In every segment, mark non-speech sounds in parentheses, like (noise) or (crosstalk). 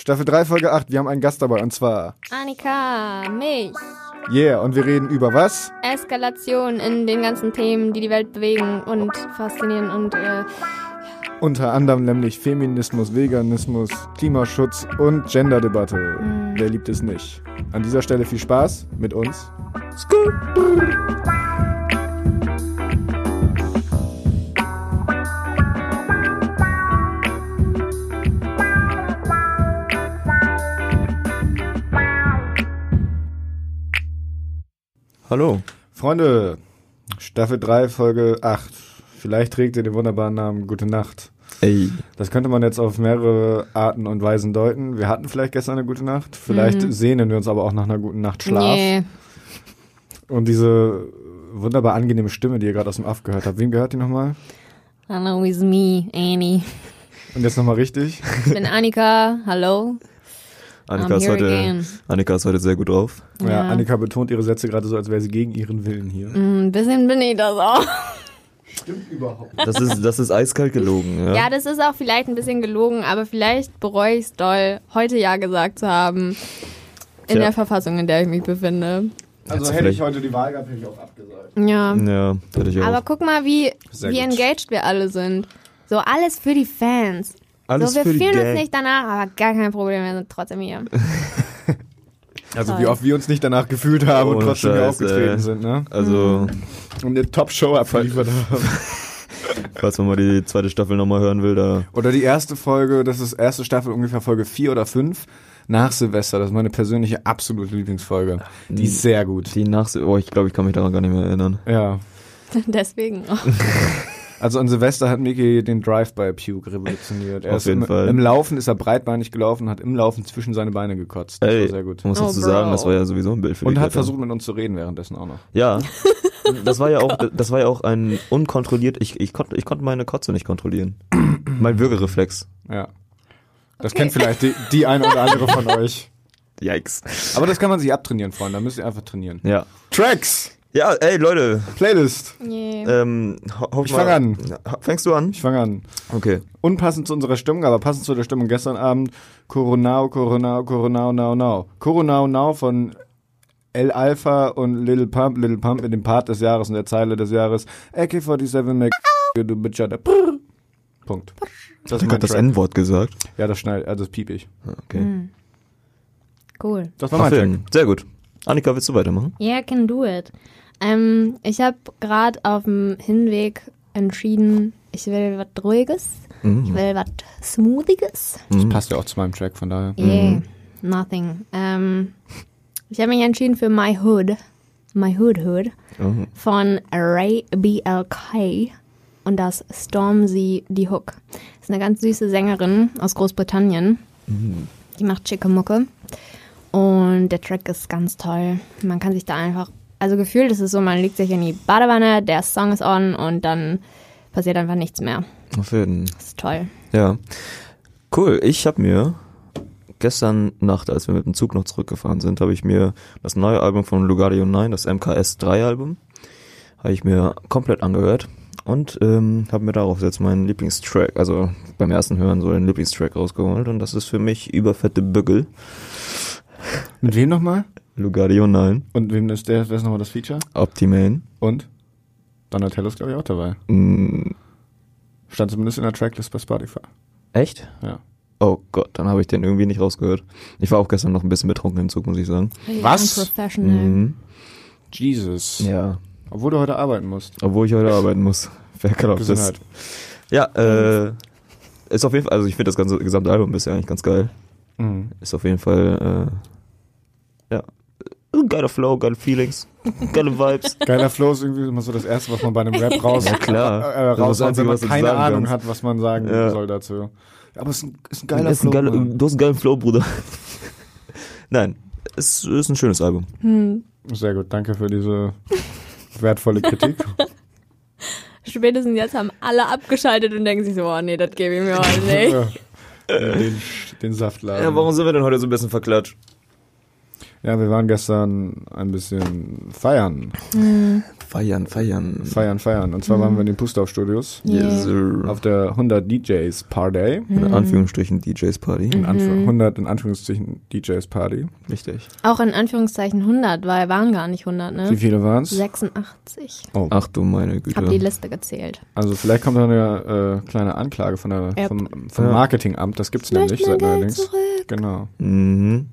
Staffel 3, Folge 8. Wir haben einen Gast dabei und zwar. Annika, mich. Yeah, und wir reden über was? Eskalation in den ganzen Themen, die die Welt bewegen und faszinieren und äh, Unter anderem nämlich Feminismus, Veganismus, Klimaschutz und Genderdebatte. Mhm. Wer liebt es nicht? An dieser Stelle viel Spaß mit uns. Hallo. Freunde, Staffel 3, Folge 8. Vielleicht trägt ihr den wunderbaren Namen Gute Nacht. Ey. Das könnte man jetzt auf mehrere Arten und Weisen deuten. Wir hatten vielleicht gestern eine gute Nacht. Vielleicht Mhm. sehnen wir uns aber auch nach einer guten Nacht Schlaf. nee. Und diese wunderbar angenehme Stimme, die ihr gerade aus dem Aff gehört habt. Wem gehört die nochmal? Hello, it's me, Annie. Und jetzt nochmal richtig. Ich bin Annika, hallo. Annika ist, heute, again. Annika ist heute sehr gut drauf. Ja. Annika betont ihre Sätze gerade so, als wäre sie gegen ihren Willen hier. Mm, Ein bisschen bin ich das auch. Stimmt überhaupt. Das ist, das ist eiskalt gelogen. Ja? Ja, das ist auch vielleicht ein bisschen gelogen, aber vielleicht bereue ich es doll, heute Ja gesagt zu haben. In Tja. der Verfassung, in der ich mich befinde. Also du hätte ich heute die Wahl gehabt, hätte ich auch abgesagt. Ja. Ja, hätte ich auch. Aber guck mal, wie, Sehr wie gut. engaged wir alle sind. So alles für die Fans. Alles so, wir für die fühlen uns nicht danach, aber gar kein Problem, wir sind trotzdem hier. (laughs) Also Toll. wie oft wir uns nicht danach gefühlt haben und Ohne trotzdem hier aufgetreten ey. sind, ne? Also, Und eine Top-Show abgeliefert (laughs) haben. falls man mal die zweite Staffel nochmal hören will, da. Oder die erste Folge, das ist erste Staffel, ungefähr Folge 4 oder 5 nach Silvester. Das ist meine persönliche absolute Lieblingsfolge. Die ist sehr gut. Die nach. Oh, ich glaube, ich kann mich daran gar nicht mehr erinnern. Ja. (laughs) Deswegen. Also an Silvester hat Mickey den Drive by Puke revolutioniert. Er Auf ist jeden im, Fall. Im Laufen ist er breitbeinig gelaufen und hat im Laufen zwischen seine Beine gekotzt. Das Ey, war sehr gut. Ich muss Oh, dazu Bro. sagen, das war ja sowieso ein Bild für Und hat versucht mit uns zu reden währenddessen auch noch. Ja. (laughs) Das war ja auch, das war ja auch ein unkontrolliert, ich, ich konnte, ich konnte meine Kotze nicht kontrollieren. (clears throat) mein Würgereflex. Ja. Das kennt vielleicht die, die eine oder andere von (laughs) euch. Yikes. Aber das kann man sich abtrainieren, Freunde. Da müsst ihr einfach trainieren. Ja. Tracks! Ja, ey, Leute, Playlist. Yeah. ähm, ho- Ich mal- fang an. Fängst du an? Ich fange an. Okay. Unpassend zu unserer Stimmung, aber passend zu der Stimmung gestern Abend. Coronao, Coronao, Coronao, Now, Now. Coronao, Now von El Alpha und Little Pump. Little Pump mit dem Part des Jahres und der Zeile des Jahres. AK-47 Mac, du Bitch, Alter. Brrr. Punkt. Das Ich mein hab das. N-Wort gesagt. Ja, das schneidet, also das piep ich. Ah, Okay. Hm. Cool. Das war mein. Sehr gut. Annika, willst du weitermachen? Yeah, can do it. Ähm, ich habe gerade auf dem Hinweg entschieden, ich will was Ruhiges, ich Mhm. will was Smoothiges. Das passt ja auch zu meinem Track, von daher. Yeah, nothing. Ähm, ich habe mich entschieden für My Hood, My Hood Hood Oh. von Ray BLK und das Stormzy die Hook. Das ist eine ganz süße Sängerin aus Großbritannien. Die macht schicke Mucke. Und der Track ist ganz toll. Man kann sich da einfach, also gefühlt ist es so, man legt sich in die Badewanne, der Song ist on und dann passiert einfach nichts mehr. Auf jeden. Das ist toll. Ja. Cool. Ich habe mir gestern Nacht, als wir mit dem Zug noch zurückgefahren sind, habe ich mir das neue Album von Lugardio 9, das MKS 3 Album, habe ich mir komplett angehört und ähm, habe mir darauf jetzt meinen Lieblingstrack, also beim ersten Hören so den Lieblingstrack rausgeholt und das ist für mich überfette Bügel. Mit wem nochmal? Lugardio 9, Und wem ist der? Wer ist nochmal das Feature? Optimane. Und? Donatello ist, glaube ich, auch dabei. Mm, Stand zumindest in der Tracklist bei Spotify. echt? Ja. Oh Gott, dann habe ich den irgendwie nicht rausgehört. Ich war auch gestern noch ein bisschen betrunken im Zug, muss ich sagen. Was? Unprofessional. Mhm. Jesus. Ja, Obwohl du heute arbeiten musst. obwohl ich heute arbeiten muss. (laughs) Wer glaubt das? Ja, äh, ist auf jeden Fall, also ich finde das ganze gesamte Album ist ja eigentlich ganz geil. Mhm. Ist auf jeden Fall, äh, ja, geiler Flow, geile Feelings, geile Vibes. (laughs) Geiler Flow ist irgendwie immer so das Erste, was man bei einem Rap raus, Ja, klar. äh, Das ist das raushaut, Einzige, wenn man was keine Ahnung kannst. hat, was man sagen Ja. soll dazu. Aber es ist ein, ist ein geiler ist ein Flow. geiler, Mann. du hast einen geilen Flow, Bruder. (laughs) Nein, es ist ein schönes Album. Hm. Sehr gut, danke für diese wertvolle Kritik. (laughs) Spätestens jetzt haben alle abgeschaltet und denken sich so, oh nee, das gebe ich mir heute nicht. Ja. den, den Saftladen. Ja, warum sind wir denn heute so ein bisschen verklatscht? Ja, wir waren gestern ein bisschen feiern. Feiern, feiern. Feiern, feiern. Und zwar waren wir in den Pustorf Studios Yes, sir. auf der 100 DJs Party. In Anführungsstrichen DJs Party. In Anf 100 in Anführungszeichen DJs Party. Richtig. Auch in Anführungszeichen 100, weil waren gar nicht 100, Wie ne? viele waren es? 86. Oh, Ach du meine Ich habe die Güte. Liste gezählt. also vielleicht kommt da eine äh, kleine Anklage von der, Yep. vom, vom. Marketingamt. Das gibt's nämlich seit neuerdings. zurück. Genau. Mhm.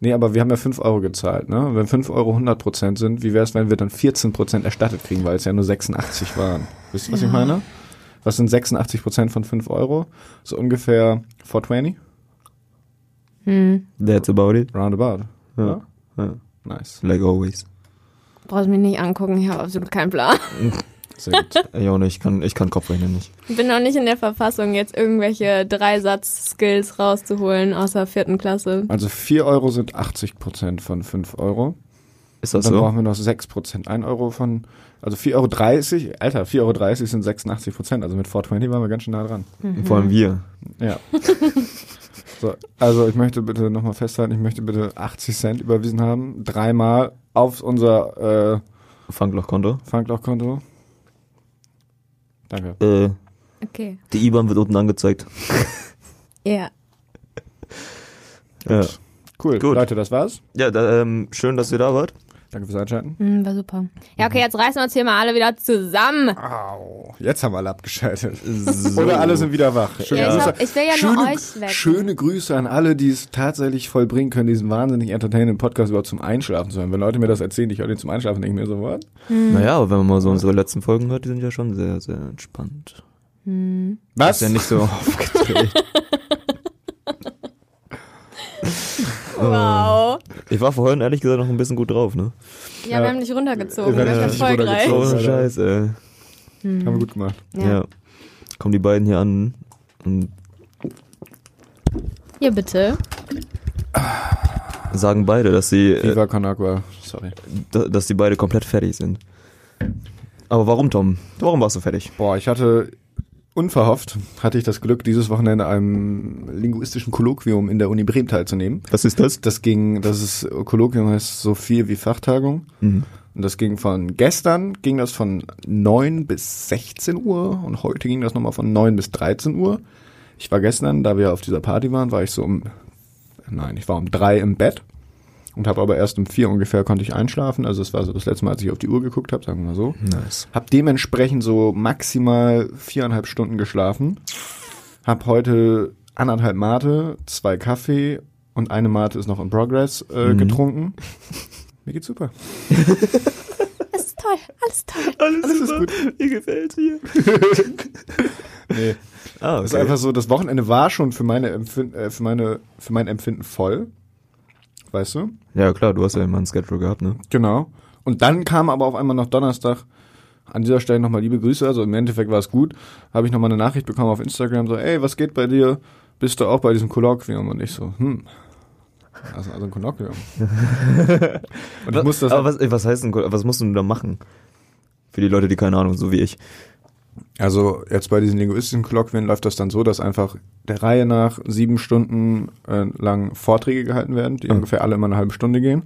Nee, aber wir haben ja 5 Euro gezahlt, ne? Wenn 5 Euro 100% sind, wie wäre es, wenn wir dann 14% erstattet kriegen, weil es ja nur 86 waren? Wisst ihr, was ich Ja. meine? Was sind 86% von 5 Euro? So ungefähr 420? Hm. That's about it. Roundabout. Ja. Ja. Ja. Nice. Like always. Brauchst mich nicht angucken, ich habe absolut keinen Plan. (laughs) Sehr gut. Ich auch nicht. Ich kann, ich kann Kopfrechnen nicht. Ich bin noch nicht in der Verfassung, jetzt irgendwelche Dreisatz-Skills rauszuholen, außer vierten Klasse. Also 4 Euro sind 80% von 5 Euro. Ist das dann so? brauchen wir noch 6%. 1 Euro von, also 4,30 Euro, Alter, 4,30 Euro sind 86%. Also mit 420 waren wir ganz schön nah dran. Vor allem wir. Ja. (laughs) so, also ich möchte bitte nochmal festhalten, ich möchte bitte 80 Cent überwiesen haben. Dreimal auf unser äh, Funklochkonto. Funklochkonto. Danke. Äh, Okay. die IBAN wird unten angezeigt. Ja. Ja. Cool. Gut. Leute, das war's. Ja, da, ähm, schön, dass ihr da wart. Danke fürs Einschalten. Hm, war super. Ja, okay, jetzt reißen wir uns hier mal alle wieder zusammen. Au, jetzt haben wir alle abgeschaltet. (laughs) So. Oder alle sind wieder wach. Schöne Ja, ich, Grüße. hab, ich will ja schöne, nur euch weg. schöne Grüße an alle, die es tatsächlich vollbringen können, diesen wahnsinnig entertainenden Podcast überhaupt zum Einschlafen zu hören. Wenn Leute mir das erzählen, ich höre den zum Einschlafen, denke ich mir so, what? Naja, aber wenn man mal so unsere letzten Folgen hört, die sind ja schon sehr, sehr entspannt. Was? Ist ja nicht so (laughs) aufgedreht. Wow. Ich war vorhin ehrlich gesagt noch ein bisschen gut drauf, ne? Ja, wir haben dich runtergezogen. Wir haben dich erfolgreich. runtergezogen. Oh, scheiße. Haben wir gut gemacht. Ja. Ja. Kommen die beiden hier an und ja, bitte. sagen beide, dass sie, äh, Viva Con Agua. Sorry. da- dass die beide komplett fertig sind. Aber warum, Tom? Warum warst du fertig? Boah, ich hatte unverhofft, hatte ich das Glück, dieses Wochenende einem linguistischen Kolloquium in der Uni Bremen teilzunehmen. Was ist das? Das ging, das ist, Kolloquium heißt so viel wie Fachtagung. Mhm. Und das ging von gestern, ging das von 9 bis 16 Uhr und heute ging das nochmal von 9 bis 13 Uhr. Ich war gestern, da wir auf dieser Party waren, war ich so um, nein, ich war um drei im Bett und habe aber erst um vier ungefähr konnte ich einschlafen. Also es war so das letzte Mal, als ich auf die Uhr geguckt habe, sagen wir mal so. Nice. Hab dementsprechend so maximal viereinhalb Stunden geschlafen. Hab heute anderthalb Mate, zwei Kaffee und eine Mate ist noch in Progress äh, Mhm. getrunken. (laughs) Mir geht's super. (laughs) Das ist toll. Alles toll. Alles, Alles ist gut. Mir gefällt's hier. (laughs) Nee. Ah, Es ist einfach so, das Wochenende war schon für meine Empfind äh, für meine für mein Empfinden voll. Weißt du? Ja, klar, du hast ja immer ein Schedule gehabt, ne? Genau. Und dann kam aber auf einmal noch Donnerstag. An dieser Stelle nochmal liebe Grüße. Also im Endeffekt war es gut. Habe ich nochmal eine Nachricht bekommen auf Instagram so, ey, was geht bei dir? Bist du auch bei diesem Kolloquium? Und ich so, hm. Also, also ein Kolloquium. (laughs) Und ich musste das Aber was, was heißt denn, was musst du da machen? Für die Leute, die keine Ahnung, so wie ich. Also jetzt bei diesen linguistischen Kolloquien läuft das dann so, dass einfach der Reihe nach sieben Stunden äh, lang Vorträge gehalten werden, die Mhm. ungefähr alle immer eine halbe Stunde gehen.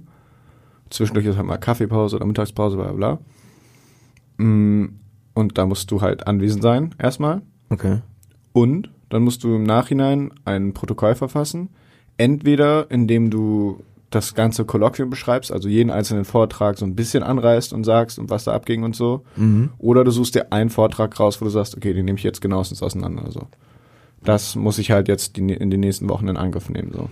Zwischendurch ist halt mal Kaffeepause oder Mittagspause, bla bla. bla. Mm, Und da musst du halt anwesend sein, erstmal. Okay. Und dann musst du im Nachhinein ein Protokoll verfassen. Entweder indem du das ganze Kolloquium beschreibst, also jeden einzelnen Vortrag so ein bisschen anreißt und sagst, und was da abging und so. Mhm. Oder du suchst dir einen Vortrag raus, wo du sagst, okay, den nehme ich jetzt genauestens auseinander. So. Das muss ich halt jetzt die, in den nächsten Wochen in Angriff nehmen. So.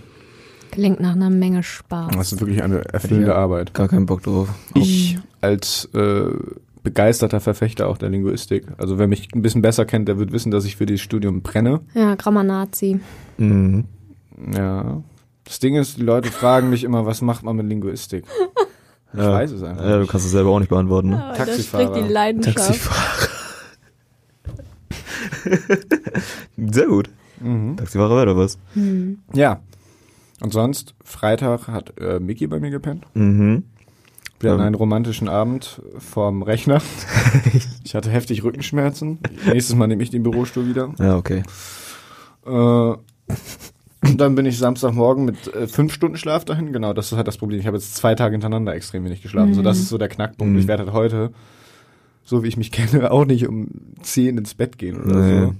Klingt nach einer Menge Spaß. Das ist wirklich eine erfüllende Ja. Arbeit. Gar keinen Bock drauf. Ich als äh, begeisterter Verfechter auch der Linguistik, also wer mich ein bisschen besser kennt, der wird wissen, dass ich für dieses Studium brenne. Ja, grammer Nazi. Mhm. Ja. Das Ding ist, die Leute fragen mich immer, was macht man mit Linguistik? Ich Ja. weiß es einfach. Ja, du kannst es selber auch nicht beantworten, ne? Das Taxifahrer. spricht die Leidenschaft. Taxifahrer. (laughs) Sehr gut. Mhm. Taxifahrer wäre was. Hm. Ja. Und sonst, Freitag hat äh, Mickey bei mir gepennt. Mhm. Wir hatten einen romantischen Abend vorm Rechner. (laughs) ich hatte heftig Rückenschmerzen. Nächstes Mal nehme ich den Bürostuhl wieder. Ja, okay. Äh, Und dann bin ich Samstagmorgen mit äh, fünf Stunden Schlaf dahin. Genau, das ist halt das Problem. Ich habe jetzt zwei Tage hintereinander extrem wenig geschlafen. So, das ist so der Knackpunkt. Mhm. Ich werde halt heute, so wie ich mich (laughs) kenne, auch nicht um zehn ins Bett gehen oder Nee. so.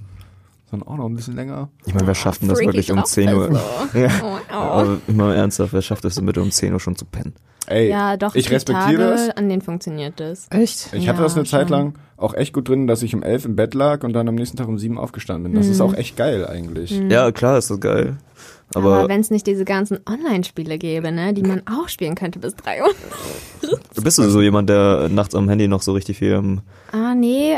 Sondern auch noch ein bisschen länger. Ich meine, wer schafft denn das Freaky wirklich um drauf 10 Uhr? ist so. (laughs) Ja. Oh, oh. Aber immer ernsthaft, wer schafft es bitte um 10 Uhr schon zu pennen? Ey, Ja, doch, ich respektiere Tage, das. an denen funktioniert das. Echt? Ich hatte Ja, das eine Zeit schon. lang auch echt gut drin, dass ich um elf im Bett lag und dann am nächsten Tag um sieben aufgestanden bin. Das ist Mhm. auch echt geil eigentlich. Ja, klar, ist das geil. Aber, Aber, wenn es nicht diese ganzen Online-Spiele gäbe, ne, die man auch spielen könnte bis drei Uhr. du (laughs) bist du so jemand, der nachts am Handy noch so richtig viel am, Ah, nee.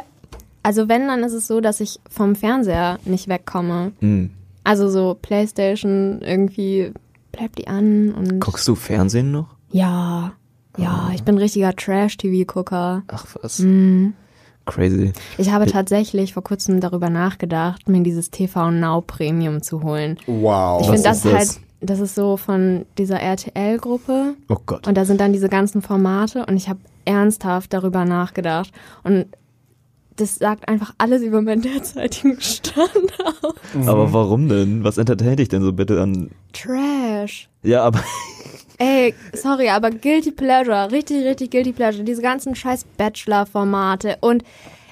Also wenn, dann ist es so, dass ich vom Fernseher nicht wegkomme. hm. Also so Playstation irgendwie bleibt die an und Guckst du Fernsehen noch? ja, ja, ich bin richtiger Trash-TV-Gucker. Ach was. Mhm. Crazy. Ich habe tatsächlich vor kurzem darüber nachgedacht, mir dieses TV Now Premium zu holen. Wow. Ich finde das ist das? halt, das ist so von dieser RTL-Gruppe Oh Gott. und da sind dann diese ganzen Formate und ich habe ernsthaft darüber nachgedacht und das sagt einfach alles über meinen derzeitigen (laughs) Stand aus. Aber warum denn? Was entertaint dich denn so bitte an? Trash. Ja, aber Ey, sorry, aber Guilty Pleasure, richtig, richtig Guilty Pleasure. Diese ganzen scheiß Bachelor-Formate. Und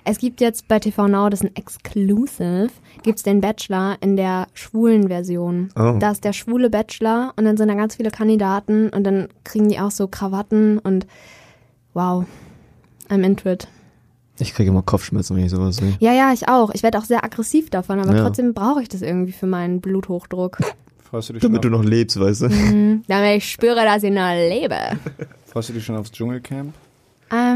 es gibt jetzt bei TV Now, das ist ein Exclusive, gibt's den Bachelor in der schwulen Version. Oh. Da ist der schwule Bachelor und dann sind da ganz viele Kandidaten und dann kriegen die auch so Krawatten und wow, I'm into it. ich kriege immer Kopfschmerzen, wenn ich sowas sehe. Ja, ja, ich auch. Ich werde auch sehr aggressiv davon, aber Ja. trotzdem brauche ich das irgendwie für meinen Bluthochdruck. Freust du dich schon, Damit du noch lebst, weißt du? Mhm, damit ich spüre, dass ich noch lebe. freust du dich schon aufs Dschungelcamp?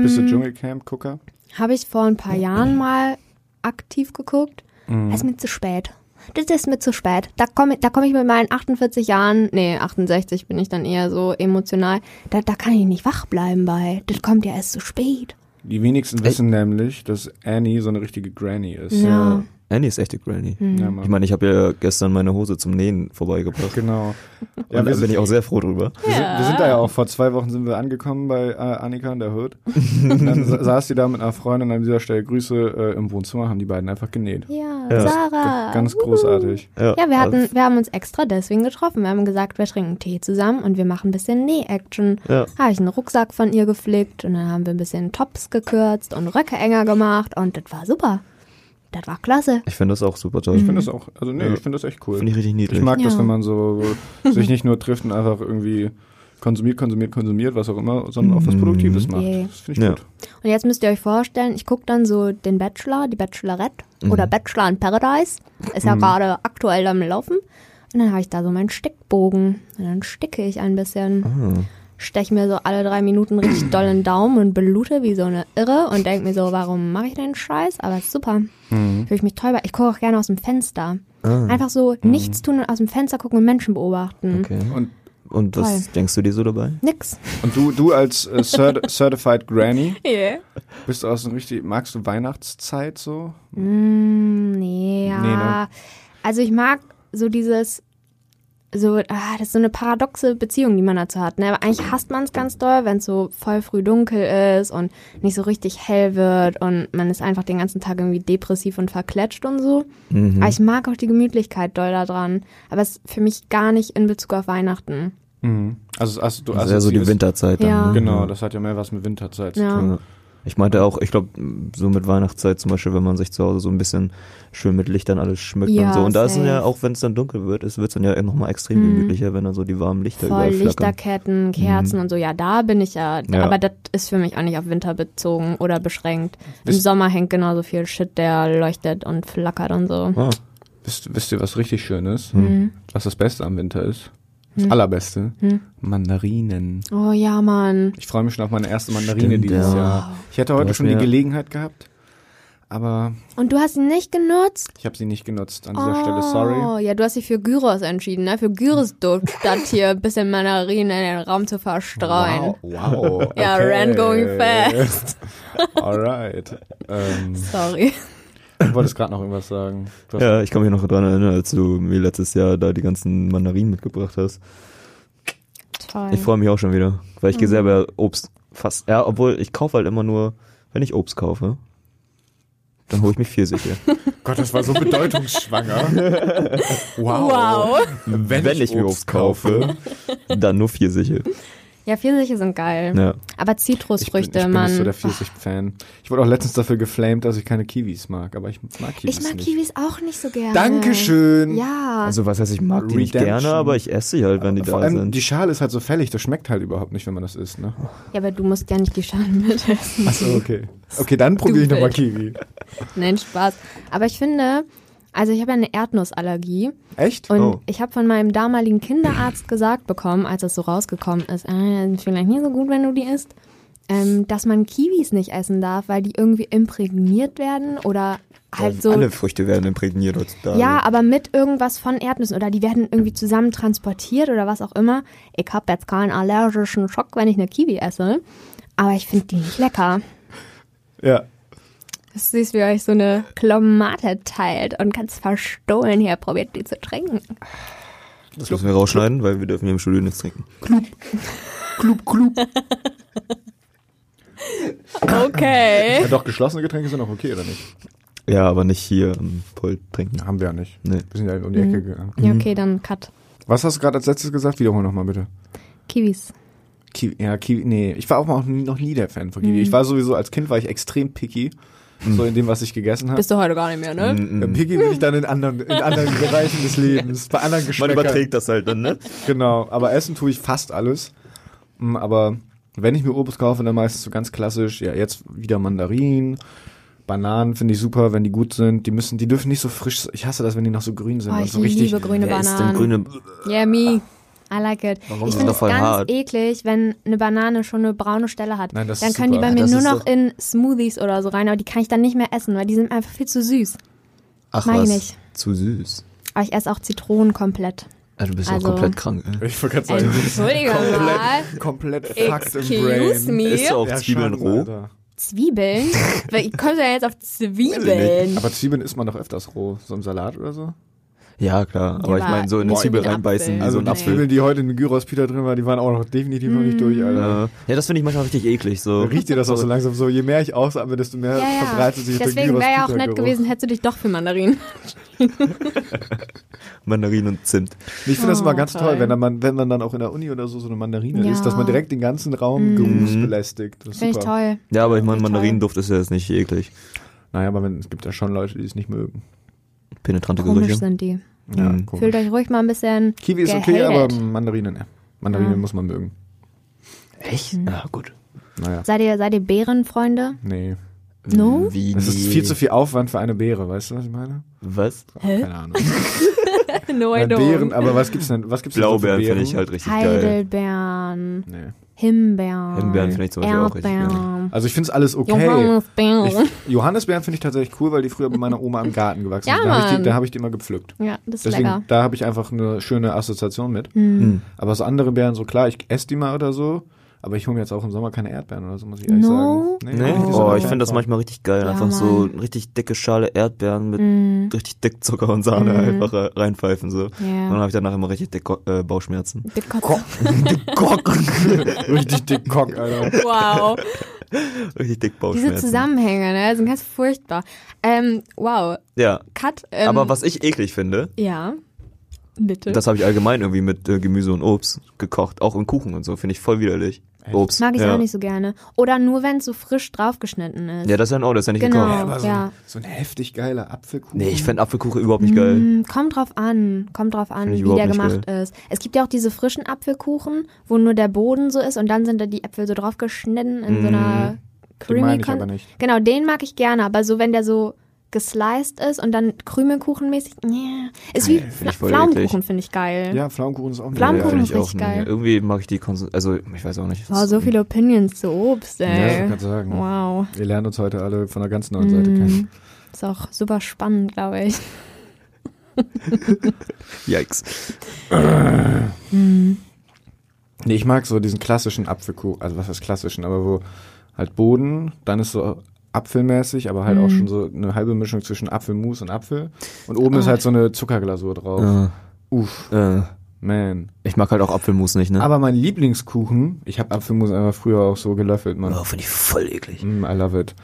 Bist du Ähm, Dschungelcamp-Gucker? Habe ich vor ein paar Jahren mal aktiv geguckt. Mhm. Das ist mir zu spät. Das ist mir zu spät. Da komme da komm ich mit meinen 48 Jahren, nee, 68 bin ich dann eher so emotional. Da, da kann ich nicht wach bleiben bei. Das kommt ja erst zu spät. Die wenigsten wissen nämlich, dass Annie so eine richtige Granny ist. Ja. Annie ist echte Granny. Ja, Mann. Ich meine, ich habe ja gestern meine Hose zum Nähen vorbeigebracht. genau. Ja, Und da bin ich auch sehr froh drüber. wir, sind, wir sind da ja auch vor zwei Wochen sind wir angekommen bei äh, Annika in der Hood. Und dann sa- saß die da mit einer Freundin an dieser Stelle Grüße äh, im Wohnzimmer, haben die beiden einfach genäht. Ja, Ja. Sarah. Ganz Wuhu. großartig. Ja, wir hatten, wir haben uns extra deswegen getroffen. Wir haben gesagt, wir trinken Tee zusammen und wir machen ein bisschen Näh-Action. Ja. Habe ich einen Rucksack von ihr geflickt und dann haben wir ein bisschen Tops gekürzt und Röcke enger gemacht und das war super. Das war klasse. Ich finde das auch super toll. Ich finde das auch, also nee, Ja. ich finde das echt cool. Finde ich richtig niedlich. Ich mag das, Ja. wenn man so (laughs) sich nicht nur trifft und einfach irgendwie konsumiert, konsumiert, konsumiert, was auch immer, sondern auch was Produktives macht. Yeah. Das finde ich Ja. gut. Und jetzt müsst ihr euch vorstellen, ich gucke dann so den Bachelor, die Bachelorette oder Bachelor in Paradise. Ist ja gerade aktuell am Laufen. Und dann habe ich da so meinen Stickbogen. Und dann sticke ich ein bisschen. Ah. Steche mir so alle drei Minuten richtig doll in den Daumen und blute wie so eine Irre und denke mir so, warum mache ich den Scheiß? Aber ist super. Fühle ich mich toll. Ich gucke auch gerne aus dem Fenster. Ah. Einfach so nichts tun und aus dem Fenster gucken und Menschen beobachten. Okay. Und, Und was denkst du dir so dabei? Nix. und du, du als äh, Cert (laughs) Certified Granny, Yeah. bist du aus dem richtig, magst du Weihnachtszeit so? Mm, nee, ja. Nee, ne? Also ich mag so dieses, so, ah, das ist so eine paradoxe Beziehung, die man dazu hat. Ne? Aber eigentlich hasst man es ganz doll, wenn es so voll früh dunkel ist und nicht so richtig hell wird und man ist einfach den ganzen Tag irgendwie depressiv und verkletscht und so. Mhm. Aber ich mag auch die Gemütlichkeit doll daran. Aber es ist für mich gar nicht in Bezug auf Weihnachten. Mhm. Also, also du ja so die Winterzeit dann. Ja. ne? Genau, das hat ja mehr was mit Winterzeit zu Ja. tun. Ich meinte auch, ich glaube, so mit Weihnachtszeit zum Beispiel, wenn man sich zu Hause so ein bisschen schön mit Lichtern alles schmückt Ja, und so. Und da ist dann ja, auch wenn es dann dunkel wird, es wird dann ja nochmal extrem gemütlicher, wenn dann so die warmen Lichter Voll. Lichterketten, Kerzen und so. Ja, da bin ich ja. Ja. Aber das ist für mich auch nicht auf Winter bezogen oder beschränkt. Im Sommer hängt genauso viel Shit, der leuchtet und flackert und so. Ah, Wisst, wisst ihr, was richtig schön ist? Mhm. Was das Beste am Winter ist? Das Allerbeste? Mandarinen. Oh ja, Mann. Ich freue mich schon auf meine erste Mandarine Stimmt, dieses ja. Jahr. Ich hätte heute schon die Gelegenheit gehabt, aber Und du hast ihn nicht genutzt? ich habe sie nicht genutzt. An dieser oh, Stelle sorry. Ja, du hast dich für Gyros entschieden, ne? Für Gyros-Duft, (laughs) statt hier ein bisschen Mandarinen in den Raum zu verstreuen. Wow, wow. Ja, okay. ran going fast. Alright. (laughs) Ähm, Sorry. Du wolltest gerade noch irgendwas sagen. Ja, ich kann mich noch dran erinnern, als du mir letztes Jahr da die ganzen Mandarinen mitgebracht hast. Toll. Ich freue mich auch schon wieder, weil ich gehe selber Obst fast, ja, obwohl ich kaufe halt immer nur, wenn ich Obst kaufe, Dann hole ich mich Pfirsiche. (laughs) Gott, das war so bedeutungsschwanger. (laughs) wow. Wow. Wenn, Wenn ich mir Obst kaufe, dann nur Pfirsiche. Ja, Pfirsiche sind geil. Ja. Aber Ich bin, ich Zitrusfrüchte, bin man. nicht so der Pfirsich-Fan. Ich wurde auch letztens dafür geflamed, dass ich keine Kiwis mag, aber ich mag Kiwis ich mag nicht. Kiwis auch nicht so gerne. Dankeschön. Ja. Also was heißt, ich mag die nicht Redemption. gerne, aber ich esse sie halt, wenn die Vor da allem, sind. die Schale ist halt so fällig, das schmeckt halt überhaupt nicht, wenn man das isst, ne? ja, aber du musst ja nicht die Schalen mitessen. Achso, okay. Okay, dann probiere ich nochmal Kiwi. Nein, Spaß. Aber ich finde, also ich habe ja eine Erdnussallergie Echt? und Oh. ich habe von meinem damaligen Kinderarzt gesagt bekommen, als das so rausgekommen ist, äh, vielleicht nicht so gut, wenn du die isst, ähm, dass man Kiwis nicht essen darf, weil die irgendwie imprägniert werden oder halt so. Alle Früchte werden imprägniert heutzutage. Ja, aber mit irgendwas von Erdnüssen oder die werden irgendwie zusammen transportiert oder was auch immer. Ich habe jetzt keinen allergischen Schock, wenn ich eine Kiwi esse, aber ich finde die nicht lecker. Ja. Das ist süß, wie euch so eine Klomate teilt und ganz verstohlen hier probiert, die zu trinken. Das müssen wir rausschneiden, weil wir dürfen hier im Studio nichts trinken. Klub, klub. Okay. Ja, doch, geschlossene Getränke sind auch okay, oder nicht? Ja, aber nicht hier am Pult trinken. Haben wir ja nicht. Nee. Wir sind ja um die Ecke gegangen. Ja, okay, dann Cut. Was hast du gerade als letztes gesagt? Wiederhol nochmal bitte. Kiwis. Kiwi, ja, Kiwi, nee, ich war auch noch nie, noch nie der Fan von Kiwi. Ich war sowieso, als Kind war ich extrem picky, so in dem, was ich gegessen habe. Bist du heute gar nicht mehr, ne? Mm, mm. Picky bin ich dann in anderen, in anderen Bereichen des Lebens, bei anderen Man Geschmäckern. überträgt das halt dann, ne? Genau, aber essen tue ich fast alles. Mm, Aber wenn ich mir Obst kaufe, dann meistens so ganz klassisch, ja, jetzt wieder Mandarinen, Bananen finde ich super, wenn die gut sind. Die müssen, die dürfen nicht so frisch, ich hasse das, wenn die noch so grün sind. Oh, und ich so richtig, liebe grüne Wer ist denn Bananen. grüne? Yeah, me. I like it. Warum? Ich Ist finde doch es ganz hart. eklig, wenn eine Banane schon eine braune Stelle hat. Nein, das dann ist können die super. bei mir Das nur noch in Smoothies oder so rein, aber die kann ich dann nicht mehr essen, weil die sind einfach viel zu süß. Ach Mag ich was, nicht. zu süß. Aber ich esse auch Zitronen komplett. Ah, du bist Also- auch komplett krank. Ey. Ich wollte gerade sagen, Entschuldige mal. komplett fucked im Excuse Brain. me. Isst du auch Ja, Zwiebeln schon, roh? Alter. Zwiebeln? Wie kommst du denn jetzt auf Zwiebeln? Aber Zwiebeln isst man doch öfters roh, so im Salat oder so. Ja, klar. Aber ich aber meine, so in eine Zwiebel Apfel. reinbeißen, wie Also so die Apfel. Zwiebeln, die heute in den Gyros Peter drin waren, die waren auch noch definitiv noch nicht durch, Alter. Ja, das finde ich manchmal richtig eklig. So. Riecht dir das auch so langsam so, je mehr ich ausatme, desto mehr Ja, ja. verbreitet sich der Deswegen wäre ja auch nett gewesen, hättest du dich doch für Mandarinen. (laughs) Mandarinen und Zimt. Ich finde das Oh, immer ganz toll. toll, wenn, dann man, wenn man dann auch in der Uni oder so so eine Mandarine Ja. isst, dass man direkt den ganzen Raum geruchsbelästigt. Das ist Finde ich super. toll. Ja, aber ich meine. Mandarinenduft ist ja jetzt nicht eklig. Naja, aber wenn, es gibt ja schon Leute, die es nicht mögen. Penetrante Komisch Gerüche. sind die. Ja, Mhm. Fühlt euch ruhig mal ein bisschen Kiwi ist okay, aber Mandarine, ne. Mandarine Ah. muss man mögen. Echt? Ja, gut. Naja, Seid ihr, seid ihr Bärenfreunde? nee. No? Wie Es ist viel zu viel Aufwand für eine Beere, weißt du, was ich meine? Was? Hä? Keine Ahnung. (laughs) no, Nein, Beeren, aber was gibt's denn, was gibt's Blaubeeren Beeren? finde ich halt richtig geil. Heidelbeeren, Nee. Himbeeren, Himbeeren finde ich zum Beispiel auch richtig geil. Erdbeeren, Also ich finde es alles okay. Johannisbeeren. Ich, Johannisbeeren finde ich tatsächlich cool, weil die früher bei meiner Oma im Garten gewachsen Ja, sind. Da habe ich, die- da hab ich die immer gepflückt. Ja, das ist Deswegen, lecker. da habe ich einfach eine schöne Assoziation mit. Hm. Aber so andere Beeren, so klar, ich esse die mal oder so, aber ich hole mir jetzt auch im Sommer keine Erdbeeren oder so, muss ich ehrlich No? sagen. Nee? Oh, auch ich finde das manchmal richtig geil. Ja, Einfach so Mann. richtig dicke Schale Erdbeeren mit Mm, richtig dick Zucker und Sahne einfach re- reinpfeifen. So. Und dann habe ich danach immer richtig dick äh, Bauchschmerzen. Dickkotze. Kock. (laughs) (laughs) Richtig dick Kock, Alter. Wow. Richtig dick Diese Bauchschmerzen. Zusammenhänge, ne, sind ganz furchtbar. Ähm, wow. Ja, Cut. Ähm, aber was ich eklig finde, Ja. Bitte. das habe ich allgemein irgendwie mit äh, Gemüse und Obst gekocht. Auch in Kuchen und so, finde ich voll widerlich. Obst. Mag ich ja. auch nicht so gerne. Oder nur, wenn es so frisch draufgeschnitten ist. Ja, das ist ja ein, das ist ja nicht Genau. gekocht. aber so, ja. ein, so ein heftig geiler Apfelkuchen. Nee, ich fände Apfelkuchen überhaupt nicht geil. Mm, kommt drauf an, kommt drauf an, ich wie der gemacht ist. Es gibt ja auch diese frischen Apfelkuchen, wo nur der Boden so ist und dann sind da die Äpfel so drauf geschnitten in so einer Den creamy meine ich Kon- aber nicht. Genau, den mag ich gerne, aber so wenn der so gesliced ist und dann Krümelkuchenmäßig, yeah. ist wie Fla Pflaumenkuchen finde ich geil. Ja, Pflaumenkuchen ist auch nicht Pflaumenkuchen geil. ist richtig geil. Irgendwie mag ich die Konsum also ich weiß auch nicht. Oh, so viele Opinions zu Obst, Ja, ey. ich kann sagen. wow. Wir lernen uns heute alle von einer ganz neuen Seite kennen. Mm, ist auch super spannend, glaube ich. (laughs) Yikes. Nee, ich mag so diesen klassischen Apfelkuchen, also was heißt klassischen, aber wo halt Boden, dann ist so apfelmäßig, aber halt Mhm. auch schon so eine halbe Mischung zwischen Apfelmus und Apfel. Und oben ist Oh. halt so eine Zuckerglasur drauf. Äh, Uff, äh, man. ich mag halt auch Apfelmus nicht, ne? Aber mein Lieblingskuchen, ich habe Apfelmus einfach früher auch so gelöffelt, man. oh, finde ich voll eklig. Mm, I love it.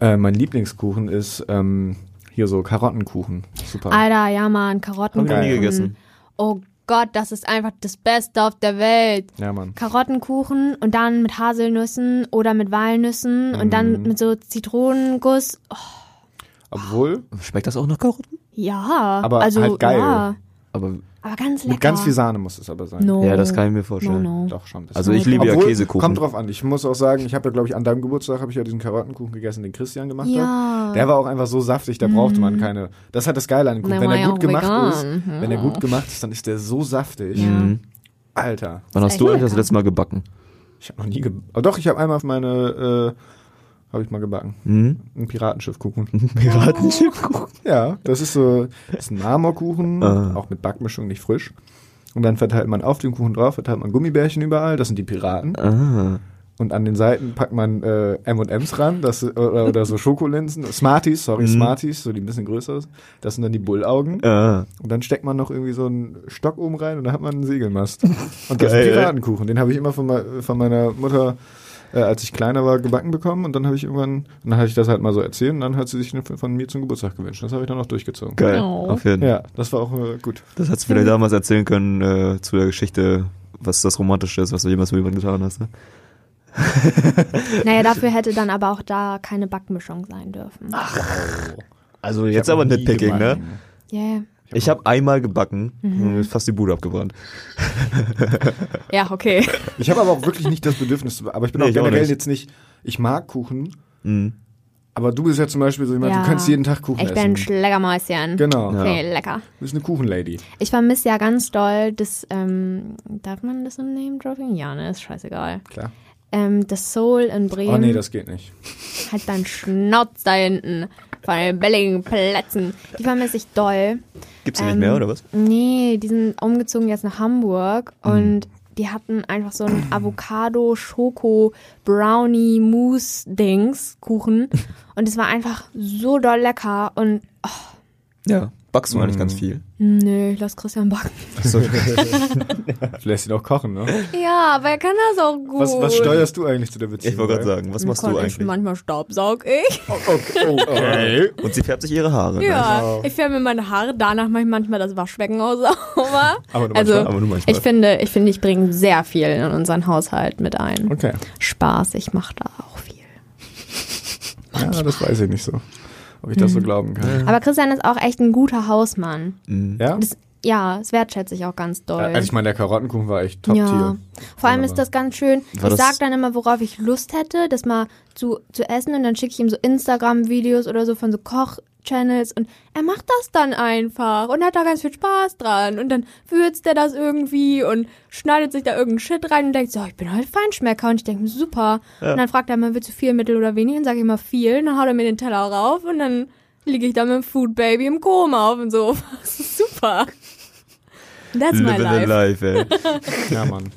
Äh, mein Lieblingskuchen ist ähm, hier so Karottenkuchen. Super. Alter, ja Mann, Hab Karottenkuchen. ich noch nie gegessen. Oh Gott, das ist einfach das Beste auf der Welt. Ja, Mann. Karottenkuchen und dann mit Haselnüssen oder mit Walnüssen und dann mit so Zitronenguss. Oh, Obwohl, Schmeckt das auch nach Karotten? ja, Aber also halt geil. ja, Aber aber ganz lecker. mit ganz viel Sahne muss es aber sein. No. ja, das kann ich mir No, vorstellen. no. Doch, schon ein bisschen. Also ich liebe ja Obwohl, Käsekuchen. Kommt drauf an. Ich muss auch sagen, ich habe ja, glaube ich, an deinem Geburtstag habe ich ja diesen Karottenkuchen gegessen, den Christian gemacht Ja. hat. Der war auch einfach so saftig, da brauchte man keine. Das hat das Geile an dem Kuchen. Der Wenn er ja gut gemacht vegan. ist, wenn er gut gemacht ist, dann ist der so saftig. Ja. Mhm. Alter. Wann hast du eigentlich das letzte Mal gebacken? Ich habe noch nie gebacken. Oh, doch, ich habe einmal auf meine, äh, habe ich mal gebacken. Mhm. Ein Piratenschiffkuchen. (laughs) Piratenschiffkuchen. ja, das ist so, das ist ein Marmorkuchen, Ah. auch mit Backmischung, nicht frisch. Und dann verteilt man auf den Kuchen drauf, verteilt man Gummibärchen überall, das sind die Piraten. Ah. Und an den Seiten packt man äh, M&M's ran, das, oder, oder so Schokolinsen, Smarties, sorry, Mhm. Smarties, so die ein bisschen größer ist. Das sind dann die Bullaugen. Ah. Und dann steckt man noch irgendwie so einen Stock oben rein und dann hat man einen Segelmast. Und das ist Geil. ein Piratenkuchen. Den habe ich immer von, von meiner Mutter, äh, als ich kleiner war, gebacken bekommen. Und dann habe ich irgendwann, und dann hatte ich das halt mal so erzählt und dann hat sie sich von, von mir zum Geburtstag gewünscht. Das habe ich dann auch durchgezogen. Geil. Oh. Auf jeden Fall. Ja, das war auch äh, gut. Das hättest du vielleicht damals erzählen können äh, zu der Geschichte, was das Romantische ist, was du jemals mit jemandem getan hast. Ne? (laughs) Naja, dafür hätte dann aber auch da keine Backmischung sein dürfen. Also Ich jetzt aber nitpicking, ne? gebacken. Yeah. Ich habe einmal gebacken Mhm. fast die Bude abgebrannt. (laughs) Ja, okay. Ich habe aber auch wirklich nicht das Bedürfnis, aber ich bin Nee, auch ich auch generell nicht. jetzt nicht, ich mag Kuchen, Mhm. aber du bist ja zum Beispiel so jemand, Ja. du kannst jeden Tag Kuchen Ich bin essen. ein Schlägermäuschen. Genau. Ja. Okay, lecker. Du bist eine Kuchenlady. Ich vermisse ja ganz doll das, ähm, darf man das im Name dropping? Ja, ne, ist scheißegal. Klar. Ähm, das Soul in Bremen. Oh nee, das geht nicht. halt dein Schnauz da hinten von den billigen Plätzen. Die vermisse ich doll. Gibt's die Ähm, nicht mehr, oder was? Nee, die sind umgezogen jetzt nach Hamburg Mhm. und die hatten einfach so ein (clears throat) Avocado, Schoko, Brownie, Mousse Dings, Kuchen. (laughs) Und es war einfach so doll lecker und Ja. Backst du eigentlich Mhm. ganz viel? nö, ich lass Christian backen. Achso. du lässt ihn auch kochen, ne? Ja, aber er kann das auch gut. Was, was steuerst du eigentlich zu der Beziehung? Ich wollte gerade sagen, was machst du ich, eigentlich? Manchmal staubsaug ich. Okay. okay. (laughs) Und sie färbt sich ihre Haare. Ne? Ja, ich färbe mir meine Haare, danach mache ich manchmal das Waschbecken auch sauber. (laughs) Aber nur also, manchmal. Aber nur manchmal. ich finde, ich finde, ich bringe sehr viel in unseren Haushalt mit ein. Okay. Spaß, ich mache da auch viel. Ja, das weiß ich nicht so. Ob ich das so glauben kann. Aber Christian ist auch echt ein guter Hausmann. Mhm. Ja? Das, ja, das wertschätze ich auch ganz doll. Also ich meine, der Karottenkuchen war echt top ja. tier. Vor allem ist das ganz schön. War ich sag dann immer, worauf ich Lust hätte, das mal zu, zu essen und dann schicke ich ihm so Instagram-Videos oder so von so Koch-Channels und er macht das dann einfach und hat da ganz viel Spaß dran und dann würzt er das irgendwie und schneidet sich da irgendeinen Shit rein und denkt so, ich bin halt Feinschmecker und ich denke mir, super. Und dann fragt er mal, willst du viel, mittel oder wenig? Und sage ich immer viel, und dann haut er mir den Teller rauf und dann liege ich da mit dem Food Baby im Koma auf dem Sofa. (laughs) Das ist super. That's my life. life, ey. (laughs) Ja, Mann.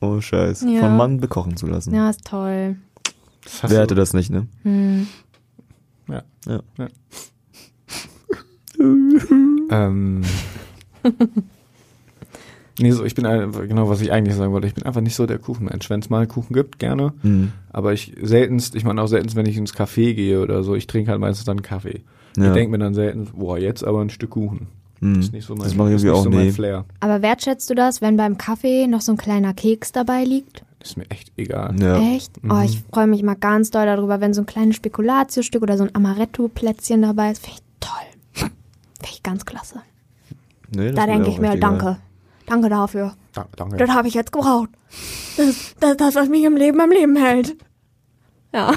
Oh Scheiß. Ja. Von Mann bekochen zu lassen. Ja, ist toll. Wer hätte das nicht, ne? Hm. Ja. Ja. ja. Ähm. (laughs) Nee, so, ich bin genau, was ich eigentlich sagen wollte, ich bin einfach nicht so der Kuchenmensch. Wenn es mal Kuchen gibt, gerne. Mhm. Aber ich seltenst, ich meine auch seltenst, wenn ich ins Café gehe oder so, ich trinke halt meistens dann Kaffee. Ja. Ich denke mir dann selten, boah, jetzt aber ein Stück Kuchen. Mhm. Das ist nicht so mein, Das mache ich ist irgendwie nicht auch so mein nie. Flair. Aber wertschätzt du das, wenn beim Kaffee noch so ein kleiner Keks dabei liegt? Ist mir echt egal. Ja. Echt? Oh, ich freue mich immer ganz doll darüber, wenn so ein kleines Spekulatiusstück oder so ein Amaretto-Plätzchen dabei ist. Finde ich toll. Finde ich ganz klasse. Nee, Da denke ich mir, egal. danke. Danke dafür. Da, danke. Das habe ich jetzt gebraucht. Das das, das, was mich im Leben am Leben hält. Ja.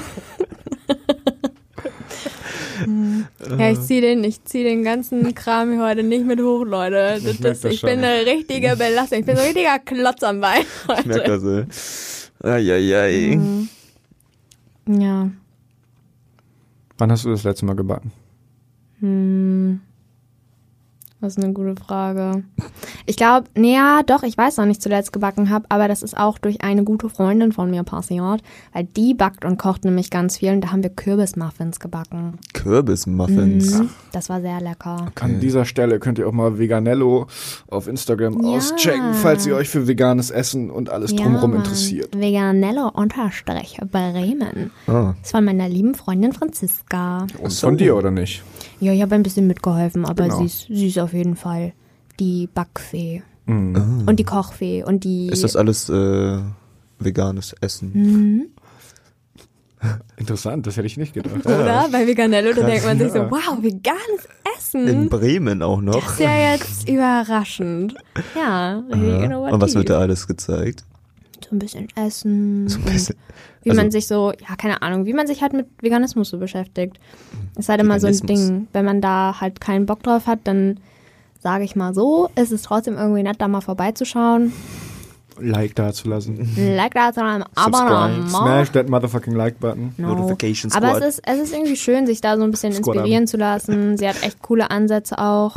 (laughs) ja, ich ziehe den, ich zieh den ganzen Kram hier heute nicht mit hoch, Leute. Das, Ich das, ich bin eine richtige Belastung. Ich bin so ein richtiger Klotz am Bein (laughs) Ich merke heute. das, ey. Eieiei. Mhm. Ja. Wann hast du das letzte Mal gebacken? Hm. Das ist eine gute Frage. Ich glaube, naja, doch, ich weiß noch nicht zuletzt gebacken habe, aber das ist auch durch eine gute Freundin von mir passiert, weil die backt und kocht nämlich ganz viel und da haben wir Kürbismuffins gebacken. Kürbismuffins. Mhm. Das war sehr lecker. An dieser Stelle könnt ihr auch mal Veganello auf Instagram Ja. auschecken, falls ihr euch für veganes Essen und alles drumherum Mann. interessiert. Veganello unterstrich Bremen. Ah. Das ist von meiner lieben Freundin Franziska. Und von dir, oder nicht? Ja, ich habe ein bisschen mitgeholfen, aber Genau. sie, ist, sie ist auf jeden Fall die Backfee. Mhm. Und die Kochfee und die. Ist das alles äh, veganes Essen? Mhm. (laughs) Interessant, das hätte ich nicht gedacht. Oder? Bei Veganello, da denkt man sich so, Ja. wow, veganes Essen. In Bremen auch noch. Das ist ja jetzt (laughs) überraschend. Ja, innovativ. Und was wird da alles gezeigt? So ein bisschen Essen. So ein bisschen- Wie also- man sich so, ja, keine Ahnung, wie man sich halt mit Veganismus so beschäftigt. Ist halt immer so ein. Ding. Wenn man da halt keinen Bock drauf hat, dann sage ich mal so, ist es trotzdem irgendwie nett, da mal vorbeizuschauen. Like da zu lassen. Like da zu einem Subscribe. Abonnement. Smash that motherfucking Like-Button. No. Notification Aber Squad. es ist, es ist irgendwie schön, sich da so ein bisschen Squad inspirieren zu lassen. Sie hat echt coole Ansätze auch.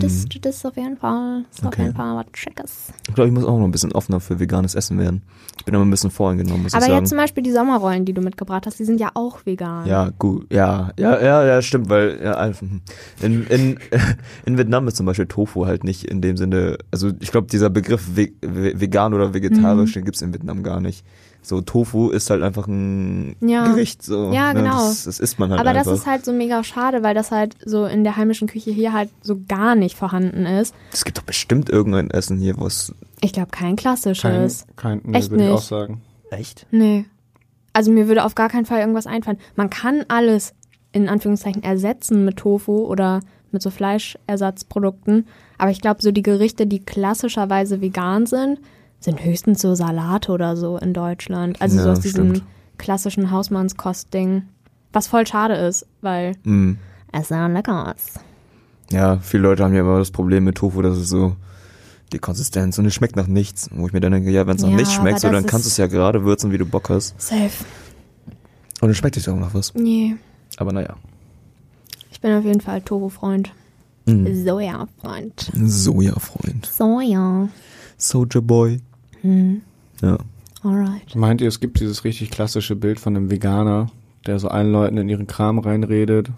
Das, ist, das ist auf jeden Fall, ist auf Okay. jeden Fall was Schickes. Ich glaube, ich muss auch noch ein bisschen offener für veganes Essen werden. Ich bin immer ein bisschen voreingenommen, muss Aber ich sagen. jetzt zum Beispiel die Sommerrollen, die du mitgebracht hast, die sind ja auch vegan. Ja, gut, ja, ja, ja, ja, stimmt, weil ja, einfach, hm. in, in, (laughs) in Vietnam ist zum Beispiel Tofu halt nicht in dem Sinne, also ich glaube, dieser Begriff ve ve vegan oder vegetarisch, den gibt's in Vietnam gar nicht. So, Tofu ist halt einfach ein Ja. Gericht, so. Ja, ne, genau. Das, das isst man halt Aber einfach. das ist halt so mega schade, weil das halt so in der heimischen Küche hier halt so gar nicht vorhanden ist. es gibt doch bestimmt irgendein Essen hier, was, Ich glaube, kein Kein, klassisches. kein nee, Echt würde ich nicht. auch sagen. echt? Nee. Also mir würde auf gar keinen Fall irgendwas einfallen. Man kann alles in Anführungszeichen ersetzen mit Tofu oder mit so Fleischersatzprodukten. Aber ich glaube, so die Gerichte, die klassischerweise vegan sind, sind höchstens so Salate oder so in Deutschland. Also so Ja, aus diesem stimmt. klassischen Hausmannskost-Ding. Was voll schade ist, weil Hm. es sehr lecker ist. Ja, viele Leute haben ja immer das Problem mit Tofu, dass es so die Konsistenz und es schmeckt nach nichts. Wo ich mir dann denke, ja, wenn es nach Ja, nichts schmeckt, so, dann kannst du es ja gerade würzen, wie du Bock hast. Safe. Und dann schmeckt es ja auch nach was. Nee. Aber naja. Ich bin auf jeden Fall Tofu-Freund. Mhm. Soja-Freund. Soja-Freund. Soja. Soldier Boy. Hm. Ja. Alright. Meint ihr, es gibt dieses richtig klassische Bild von einem Veganer, der so allen Leuten in ihren Kram reinredet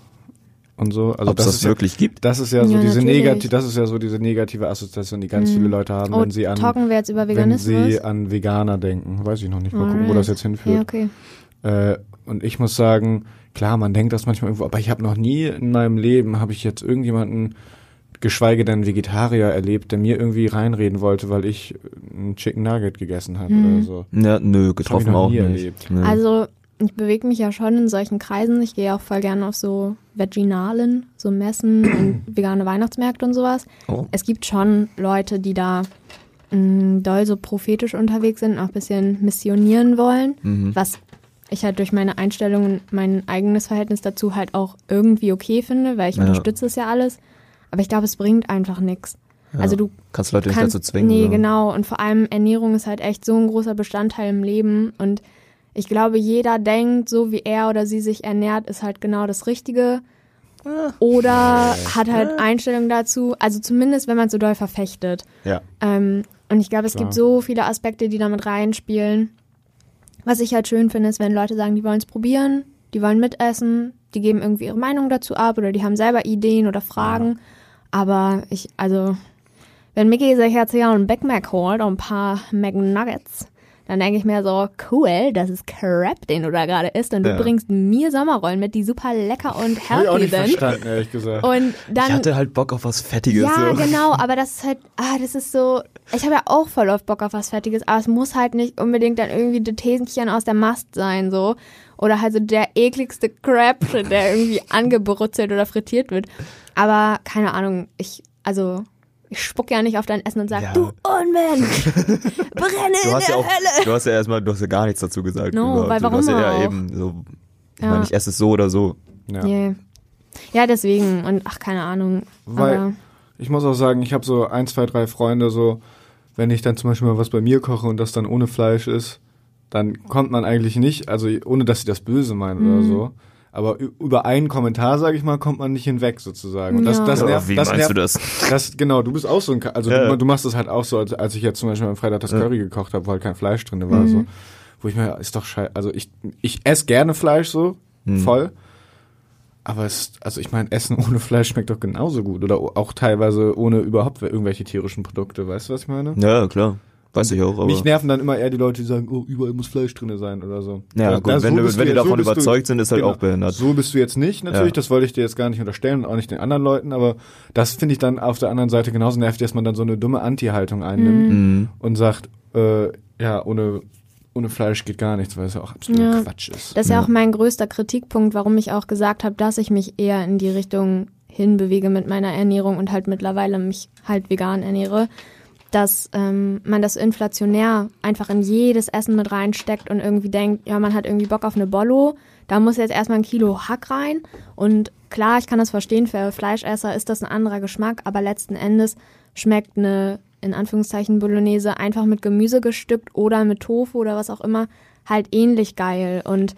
und so? Also Ob es das, das ist ja, wirklich gibt? das ist ja so Ja, diese negative, das ist ja so diese negative Assoziation, die ganz viele Leute haben, Oh, wenn sie an talken wir jetzt über wenn Veganismus? sie an Veganer denken. Weiß ich noch nicht. Mal gucken, wo das jetzt hinführt. Ja, okay. Äh, und ich muss sagen, klar, man denkt das manchmal irgendwo, aber ich habe noch nie in meinem Leben, habe ich jetzt irgendjemanden, geschweige denn Vegetarier erlebt, der mir irgendwie reinreden wollte, weil ich ein Chicken Nugget gegessen habe Mhm. oder so. Ja, nö, getroffen auch nie nicht. erlebt. Nö. Also, ich bewege mich ja schon in solchen Kreisen. Ich gehe auch voll gerne auf so Veginalen, so Messen (clears throat) und vegane Weihnachtsmärkte und sowas. oh. Es gibt schon Leute, die da mh, doll so prophetisch unterwegs sind, auch ein bisschen missionieren wollen, Mhm. was ich halt durch meine Einstellung und mein eigenes Verhältnis dazu halt auch irgendwie okay finde, weil ich Ja. unterstütze es ja alles. Aber ich glaube, es bringt einfach nichts. Ja. Also du kannst Leute nicht kannst, dazu zwingen. Nee, so. genau. Und vor allem Ernährung ist halt echt so ein großer Bestandteil im Leben. Und ich glaube, jeder denkt, so wie er oder sie sich ernährt, ist halt genau das Richtige. Oder hat halt Einstellungen dazu. Also zumindest, wenn man es so doll verfechtet. Ja. Ähm, und ich glaube, es Klar. gibt so viele Aspekte, die damit reinspielen. Was ich halt schön finde, ist, wenn Leute sagen, die wollen es probieren, die wollen mitessen, die geben irgendwie ihre Meinung dazu ab oder die haben selber Ideen oder Fragen. Aber ich, also, wenn Mickey sich jetzt hier einen Big Mac holt und ein paar McNuggets, dann denke ich mir so, cool, das ist Crap, den du da gerade isst und Ja. du bringst mir Sommerrollen mit, die super lecker und Hab ich auch healthy nicht sind. verstanden, ehrlich gesagt. Und dann Ich hatte halt Bock auf was Fettiges. ja, so. genau, (laughs) aber das ist halt, ah, das ist so, ich habe ja auch voll oft Bock auf was Fertiges, aber es muss halt nicht unbedingt dann irgendwie das Hähnchen aus der Mast sein, so. Oder halt so der ekligste Crap, der irgendwie (laughs) angebrutzelt oder frittiert wird. Aber keine Ahnung, ich, also, ich spuck ja nicht auf dein Essen und sag, Ja. du Unmensch, (laughs) brenne Du in hast der ja auch, Hölle. du hast ja erstmal, du hast ja gar nichts dazu gesagt. No, überhaupt. weil du warum hast ja auch? eben so, ich Ja. meine, ich esse es so oder so. ja. Yeah. Ja, deswegen, und ach, keine Ahnung. Weil- aber, Ich muss auch sagen, ich habe so ein, zwei, drei Freunde, so, wenn ich dann zum Beispiel mal was bei mir koche und das dann ohne Fleisch ist, dann kommt man eigentlich nicht, also ohne dass sie das böse meinen oder Mhm. so. Aber über einen Kommentar, sage ich mal, kommt man nicht hinweg sozusagen. Und das, Ja. das Ja, nervt, wie das meinst nervt, du das? Das, genau, du bist auch so ein, also Ja. du, du machst das halt auch so, als, als ich jetzt zum Beispiel am Freitag das Ja. Curry gekocht habe, wo halt kein Fleisch drin war, Mhm. so. Wo ich mir, ist doch scheiße, also ich, ich esse gerne Fleisch so, Mhm. voll. Aber es, also ich meine, Essen (laughs) ohne Fleisch schmeckt doch genauso gut. Oder auch teilweise ohne überhaupt irgendwelche tierischen Produkte, weißt du, was ich meine? Ja, klar. Weiß ich auch, aber. Mich nerven dann immer eher die Leute, die sagen, oh, überall muss Fleisch drin sein oder so. ja, Da- gut, wenn, so du, wenn du die jetzt- so davon bist du- überzeugt sind, ist halt Genau. auch behindert. So bist du jetzt nicht, natürlich, Ja. das wollte ich dir jetzt gar nicht unterstellen und auch nicht den anderen Leuten, aber das finde ich dann auf der anderen Seite genauso nervig, dass man dann so eine dumme Anti-Haltung einnimmt Mhm. und sagt, äh, ja, ohne, ohne Fleisch geht gar nichts, weil es ja auch absoluter Ja. Quatsch ist. Das ist ja Ja. auch mein größter Kritikpunkt, warum ich auch gesagt habe, dass ich mich eher in die Richtung hinbewege mit meiner Ernährung und halt mittlerweile mich halt vegan ernähre, dass ähm, man das inflationär einfach in jedes Essen mit reinsteckt und irgendwie denkt, ja, man hat irgendwie Bock auf eine Bollo, da muss jetzt erstmal ein Kilo Hack rein und klar, ich kann das verstehen, für Fleischesser ist das ein anderer Geschmack, aber letzten Endes schmeckt eine in Anführungszeichen Bolognese einfach mit Gemüse gestückt oder mit Tofu oder was auch immer halt ähnlich geil und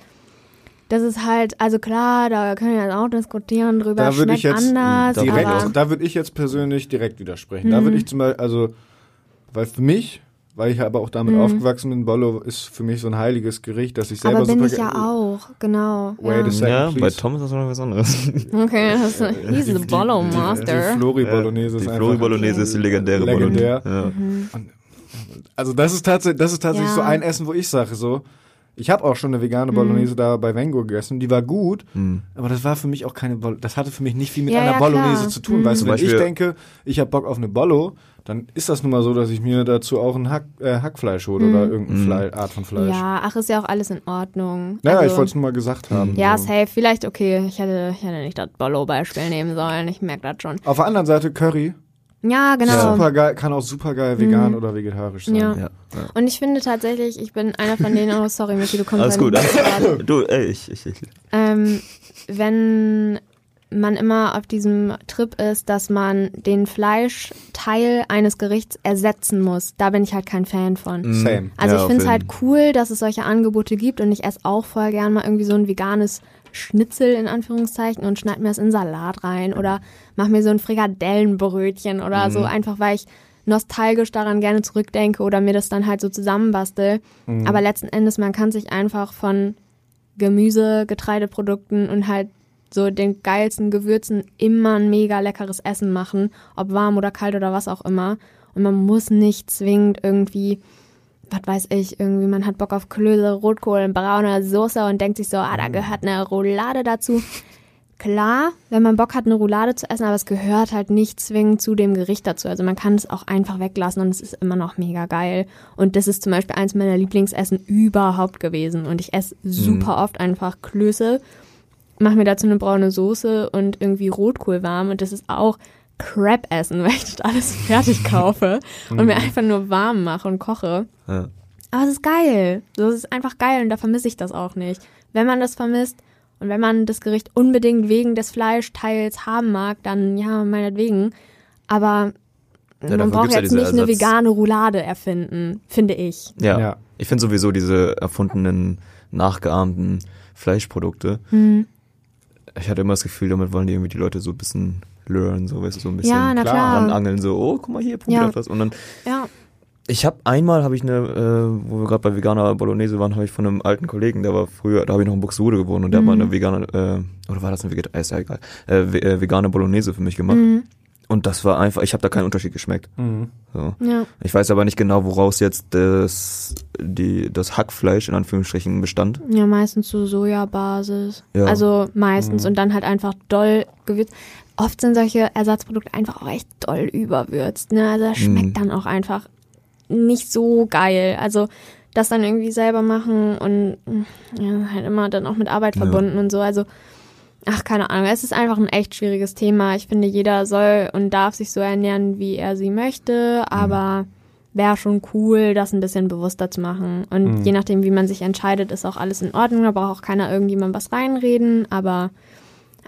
das ist halt, also klar, da können wir auch diskutieren drüber, Da schmeckt ich jetzt anders, direkt, da würde ich jetzt persönlich direkt widersprechen. Da würde Mhm. ich zum Beispiel, also, weil für mich, weil ich aber auch damit Mhm. aufgewachsen bin, Bollo ist für mich so ein heiliges Gericht, dass ich selber aber bin super ich ja auch, genau. Wait a ja. second, Ja, bei. Tom ist das noch was anderes. (laughs) Okay, das ist, he's the Bollo Die Master. Flori Bolognese die ist einfach Flori Bolognese ist die legendäre legendär. Bolognese. Ja. Also das ist tatsächlich, das ist tatsächlich Ja. so ein Essen, wo ich sage so, ich habe auch schon eine vegane Bolognese da bei Vengo gegessen, die war gut, Mhm. aber das war für mich auch keine Bol das hatte für mich nicht viel mit Ja, einer ja, Bolognese klar. zu tun, Mhm. weißt du, Zum wenn ich Beispiel- denke, ich habe Bock auf eine Bollo, dann ist das nun mal so, dass ich mir dazu auch ein Hack, äh, Hackfleisch hole Mhm. oder irgendeine Mhm. Fle Art von Fleisch. Ja, ach, ist ja auch alles in Ordnung. Naja, Also- ich wollte es nur mal gesagt haben. Ja, so. safe. Vielleicht, okay, ich hätte, ich hätte nicht das Bollo-Beispiel nehmen sollen. Ich merke das schon. Auf der anderen Seite Curry, Ja, genau. super geil, kann auch super geil vegan Mhm. oder vegetarisch sein. Ja. Ja. Und ich finde tatsächlich, ich bin einer von denen, oh sorry, Micky, du kommst Alles gut. Du, ey, ich, ich, ich. ähm, wenn man immer auf diesem Trip ist, dass man den Fleischteil eines Gerichts ersetzen muss, da bin ich halt kein Fan von. Same. Also Ja, ich finde es halt cool, dass es solche Angebote gibt und ich esse auch voll gern mal irgendwie so ein veganes Schnitzel in Anführungszeichen und schneid mir das in Salat rein oder mach mir so ein Frikadellenbrötchen oder so, einfach weil ich nostalgisch daran gerne zurückdenke oder mir das dann halt so zusammenbastel. Aber letzten Endes, man kann sich einfach von Gemüse, Getreideprodukten und halt so den geilsten Gewürzen immer ein mega leckeres Essen machen, ob warm oder kalt oder was auch immer. Und man muss nicht zwingend irgendwie, was weiß ich, irgendwie, man hat Bock auf Klöße, Rotkohl, braune Soße und denkt sich so, ah, da gehört eine Roulade dazu. Klar, wenn man Bock hat, eine Roulade zu essen, aber es gehört halt nicht zwingend zu dem Gericht dazu. Also man kann es auch einfach weglassen und es ist immer noch mega geil. Und das ist zum Beispiel eins meiner Lieblingsessen überhaupt gewesen. Und ich esse super oft einfach Klöße, mache mir dazu eine braune Soße und irgendwie Rotkohl warm. Und das ist auch Crap-Essen, (laughs) weil ich das alles fertig kaufe (laughs) und mir einfach nur warm mache und koche. Ja. Aber es ist geil. So, es ist einfach geil und da vermisse ich das auch nicht. Wenn man das vermisst und wenn man das Gericht unbedingt wegen des Fleischteils haben mag, dann ja, meinetwegen. Aber Ja, man braucht ja jetzt diese nicht eine Ersatz- vegane Roulade erfinden, finde ich. Ja. Ja. Ich finde sowieso diese erfundenen, nachgeahmten Fleischprodukte. Hm. Ich hatte immer das Gefühl, damit wollen die irgendwie die Leute so ein bisschen learn, so weißt du, so ein bisschen Ja, na klar, klar. ranangeln, so, oh, guck mal hier, probier Ja. das was. Und dann, Ja. ich habe einmal, habe ich eine, äh, wo wir gerade bei veganer Bolognese waren, habe ich von einem alten Kollegen, der war früher, da habe ich noch in Buxtehude gewohnt und der Mhm. hat mal eine vegane, äh, oder war das eine vegane, ist ja egal, äh, äh, vegane Bolognese für mich gemacht. Mhm. Und das war einfach, ich habe da keinen Unterschied geschmeckt. Mhm. So. Ja. Ich weiß aber nicht genau, woraus jetzt das, die, das Hackfleisch in Anführungsstrichen bestand. Ja, meistens so Sojabasis. Ja. Also meistens Mhm. und dann halt einfach doll gewürzt. Oft sind solche Ersatzprodukte einfach auch echt doll überwürzt. Ne? Also das schmeckt Mhm. dann auch einfach nicht so geil. Also das dann irgendwie selber machen und ja, halt immer dann auch mit Arbeit Ja. verbunden und so. Also ach, keine Ahnung. Es ist einfach ein echt schwieriges Thema. Ich finde, jeder soll und darf sich so ernähren, wie er sie möchte, aber wäre schon cool, das ein bisschen bewusster zu machen. Und Mhm. je nachdem, wie man sich entscheidet, ist auch alles in Ordnung. Da braucht auch keiner irgendjemand was reinreden, aber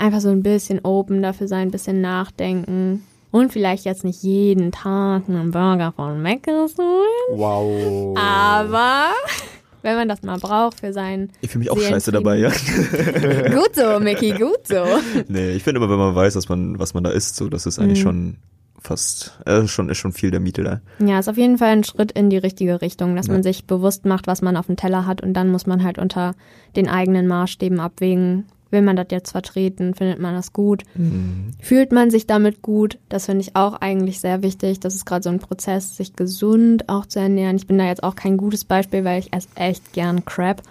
einfach so ein bisschen open dafür sein, ein bisschen nachdenken. Und vielleicht jetzt nicht jeden Tag einen Burger von Mc's holen. Wow. Aber (laughs) wenn man das mal braucht für sein. Ich fühle mich auch scheiße dabei, ja. (laughs) gut so, Mickey, gut so. Nee, ich finde immer, wenn man weiß, dass man, was man da isst, so, das ist eigentlich Mhm. schon fast, äh, schon, ist schon viel der Miete da. Ja, ist auf jeden Fall ein Schritt in die richtige Richtung, dass Ja. man sich bewusst macht, was man auf dem Teller hat und dann muss man halt unter den eigenen Maßstäben abwägen. Will man das jetzt vertreten? Findet man das gut? Fühlt man sich damit gut? Das finde ich auch eigentlich sehr wichtig. Das ist gerade so ein Prozess, sich gesund auch zu ernähren. Ich bin da jetzt auch kein gutes Beispiel, weil ich esse echt gern Crap.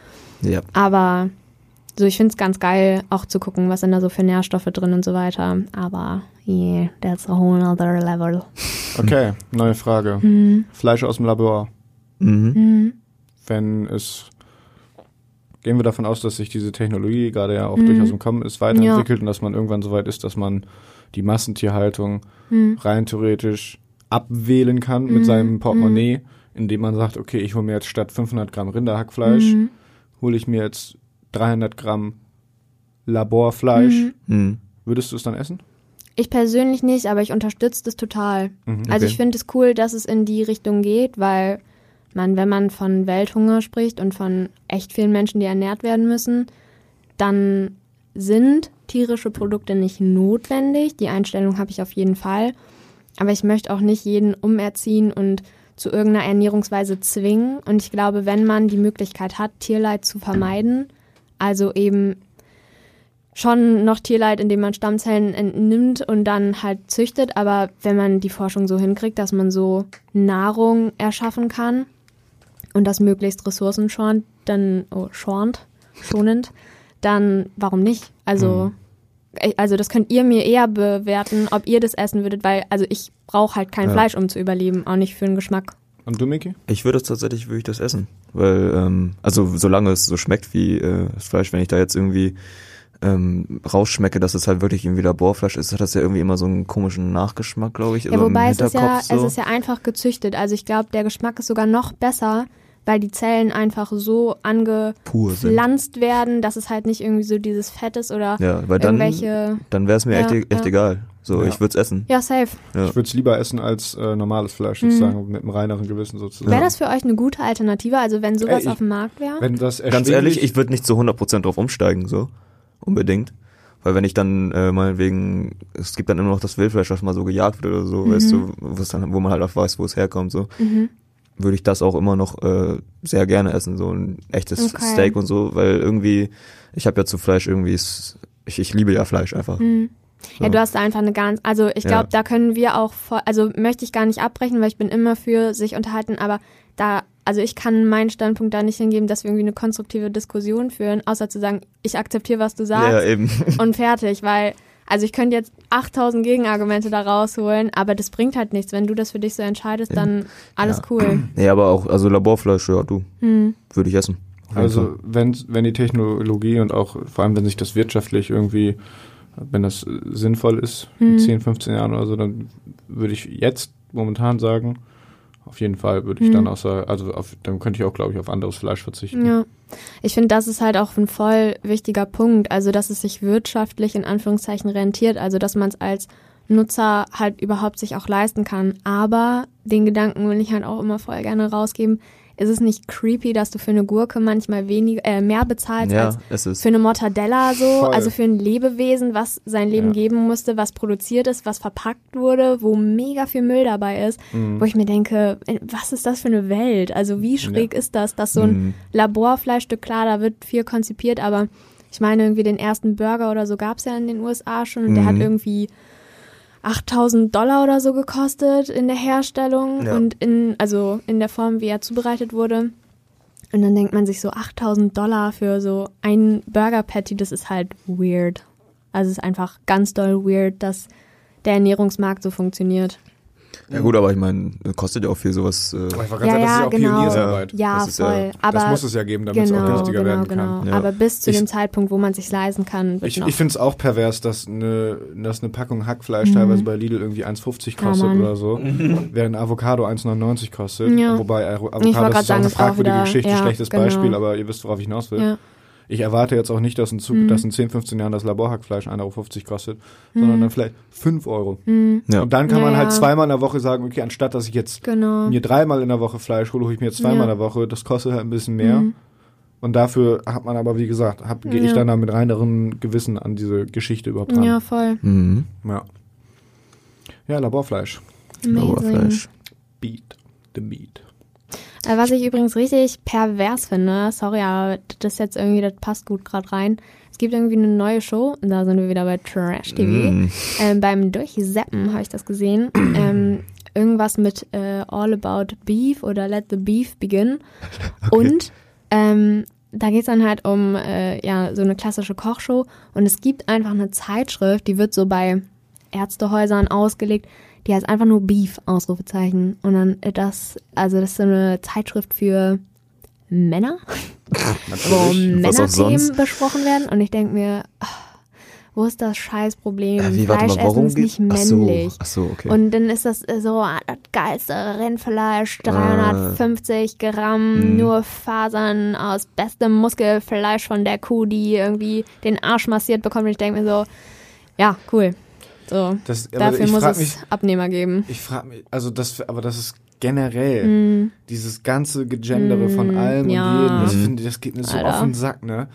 Ja. Aber so, ich finde es ganz geil, auch zu gucken, was sind da so für Nährstoffe drin und so weiter. Aber yeah, that's a whole other level. Okay, neue Frage. Mhm. Fleisch aus dem Labor. Mhm. Mhm. Wenn es gehen wir davon aus, dass sich diese Technologie gerade ja auch Mhm. durchaus im Kommen ist, weiterentwickelt und dass man irgendwann so weit ist, dass man die Massentierhaltung Mhm. rein theoretisch abwählen kann mit Mhm. seinem Portemonnaie, indem man sagt, okay, ich hole mir jetzt statt 500 Gramm Rinderhackfleisch, Mhm. hole ich mir jetzt 300 Gramm Laborfleisch. Mhm. Mhm. Würdest du es dann essen? Ich persönlich nicht, aber ich unterstütze das total. Mhm. Also Okay. ich finde es cool, dass es in die Richtung geht, weil man, wenn man von Welthunger spricht und von echt vielen Menschen, die ernährt werden müssen, dann sind tierische Produkte nicht notwendig. Die Einstellung habe ich auf jeden Fall. Aber ich möchte auch nicht jeden umerziehen und zu irgendeiner Ernährungsweise zwingen. Und ich glaube, wenn man die Möglichkeit hat, Tierleid zu vermeiden, also eben schon noch Tierleid, indem man Stammzellen entnimmt und dann halt züchtet, aber wenn man die Forschung so hinkriegt, dass man so Nahrung erschaffen kann und das möglichst ressourcenschonend, dann oh, schonend, schonend, dann warum nicht? Also äh, also das könnt ihr mir eher bewerten, ob ihr das essen würdet, weil also ich brauche halt kein Ja. Fleisch, um zu überleben, auch nicht für den Geschmack. Und du, Miki? Ich würde es tatsächlich, würde ich das essen. Weil, ähm, also solange es so schmeckt wie äh, das Fleisch, wenn ich da jetzt irgendwie ähm, rausschmecke, dass es halt wirklich irgendwie Laborfleisch ist, hat das ja irgendwie immer so einen komischen Nachgeschmack, glaube ich. Ja, wobei es ist ja, so. es ist ja einfach gezüchtet. Also ich glaube, der Geschmack ist sogar noch besser, weil die Zellen einfach so angepflanzt werden, dass es halt nicht irgendwie so dieses Fett ist oder Ja, weil dann, irgendwelche. dann wäre es mir Ja, echt, echt ja. egal. So, Ja. ich würde es essen. Ja, safe. Ja. Ich würde es lieber essen als äh, normales Fleisch, Mhm. sozusagen, mit einem reineren Gewissen sozusagen. Wäre das für euch eine gute Alternative? Also wenn sowas Ey, ich- auf dem Markt wäre? Wenn das Ganz ehrlich, ich würde nicht zu 100% drauf umsteigen, so. Unbedingt. Weil wenn ich dann äh, meinetwegen, es gibt dann immer noch das Wildfleisch, was mal so gejagt wird oder so, Mhm. weißt du, was dann, wo man halt auch weiß, wo es herkommt, so, Mhm. Würde ich das auch immer noch äh, sehr gerne essen, so ein echtes Okay. Steak und so, weil irgendwie, ich habe ja zu Fleisch irgendwie, ich, ich liebe ja Fleisch einfach. Mhm. Ja, So. du hast da einfach eine ganz, also ich Ja. glaube, da können wir auch, voll, also möchte ich gar nicht abbrechen, weil ich bin immer für sich unterhalten, aber da, also ich kann meinen Standpunkt da nicht hingeben, dass wir irgendwie eine konstruktive Diskussion führen, außer zu sagen, ich akzeptiere, was du sagst Ja, eben. und fertig, weil, also ich könnte jetzt 8000 Gegenargumente da rausholen, aber das bringt halt nichts. Wenn du das für dich so entscheidest, dann alles Ja. cool. (clears throat) Ja, aber auch, also Laborfleisch, ja, du, Hm. würde ich essen. Also wenn, wenn die Technologie und auch vor allem wenn sich das wirtschaftlich irgendwie, wenn das sinnvoll ist, in Mhm. 10, 15 Jahren oder so, dann würde ich jetzt momentan sagen, auf jeden Fall würde ich Mhm. dann auch sagen, also auf, dann könnte ich auch, glaube ich, auf anderes Fleisch verzichten. Ja. Ich finde, das ist halt auch ein voll wichtiger Punkt. Also, dass es sich wirtschaftlich in Anführungszeichen rentiert. Also, dass man es als Nutzer halt überhaupt sich auch leisten kann. Aber den Gedanken will ich halt auch immer voll gerne rausgeben. Ist es nicht creepy, dass du für eine Gurke manchmal weniger, äh, mehr bezahlst Ja, als es ist. für eine Mortadella so, Voll. also für ein Lebewesen, was sein Leben Ja. geben musste, was produziert ist, was verpackt wurde, wo mega viel Müll dabei ist, Mhm. wo ich mir denke, äh, was ist das für eine Welt? Also wie schräg ist das, dass so ein Mhm. Laborfleischstück, klar, da wird viel konzipiert, aber ich meine irgendwie den ersten Burger oder so gab's ja in den USA schon und der Mhm. hat irgendwie 8000 Dollar oder so gekostet in der Herstellung Ja. und in, also in der Form, wie er zubereitet wurde. Und dann denkt man sich so 8000 Dollar für so ein Burger Patty, das ist halt weird. Also es ist einfach ganz doll weird, dass der Ernährungsmarkt so funktioniert. Ja gut, aber ich meine, kostet ja auch viel sowas. Äh, Aber ich war ganz Ja, ehrlich, das ist ja, ja auch genau. Pioniersarbeit. Ja, Das ist ja- voll. Aber das muss es ja geben, damit es genau, auch günstiger genau, werden genau. kann. Ja. Aber bis zu Ich- dem Zeitpunkt, wo man sich leisten kann, wird Ich, noch. ich finde es auch pervers, dass eine, dass eine Packung Hackfleisch Mhm. teilweise bei Lidl irgendwie 1,50 kostet oder so, während Avocado 1,99 kostet. Ja. Wobei Avo- Ich wollte Avocado ist auch sagen, eine fragwürdige wieder- Geschichte, ja, schlechtes genau. Beispiel, aber ihr wisst, worauf ich hinaus will. Ja. ich erwarte jetzt auch nicht, dass in, Zug, Mhm. dass in 10, 15 Jahren das Laborhackfleisch 1,50 Euro kostet, sondern dann vielleicht 5 Euro. Ja. Und dann kann Ja, man halt ja. zweimal in der Woche sagen, okay, anstatt dass ich jetzt Genau. mir dreimal in der Woche Fleisch hole, hole ich mir jetzt zweimal Ja. in der Woche. Das kostet halt ein bisschen mehr. Mhm. Und dafür hat man aber, wie gesagt, hab- gehe ich Ja. dann da mit reineren Gewissen an diese Geschichte überhaupt ran. Ja, voll. Mhm. Ja, ja Laborfleisch. Amazing. Lauerfleisch. Beat the meat. Äh, Was ich übrigens richtig pervers finde, sorry, aber das jetzt irgendwie, das passt gut gerade rein. Es gibt irgendwie eine neue Show, und da sind wir wieder bei Trash TV. Mm. Ähm, beim Durchseppen habe ich das gesehen. (clears throat) ähm, irgendwas mit äh, All About Beef oder Let the Beef Begin. (laughs) Und ähm, da geht's dann halt um äh, ja so eine klassische Kochshow. Und es gibt einfach eine Zeitschrift, die wird so bei Ärztehäusern ausgelegt. Die heißt einfach nur Beef, Ausrufezeichen. Und dann äh, das, also das ist so eine Zeitschrift für Männer, (laughs) wo Männerthemen besprochen werden. Und ich denke mir, ah, wo ist das Scheißproblem? Äh, wie, Fleisch mal, warum essen ist nicht geht- Ach so, männlich. Ach so, okay. Und dann ist das äh, so ah, das geilste Rindfleisch, 350 Gramm, Mhm. nur Fasern aus bestem Muskelfleisch von der Kuh, die irgendwie den Arsch massiert bekommt. Und ich denke mir so, ja, cool. So, Das, dafür ich muss es mich, Abnehmer geben. ich frage mich, also das, aber das ist generell Mm, dieses ganze Gegendere von Mm, allem ja. und jedem. Das Mhm. finde ich, das geht mir so Alter. auf den Sack, ne?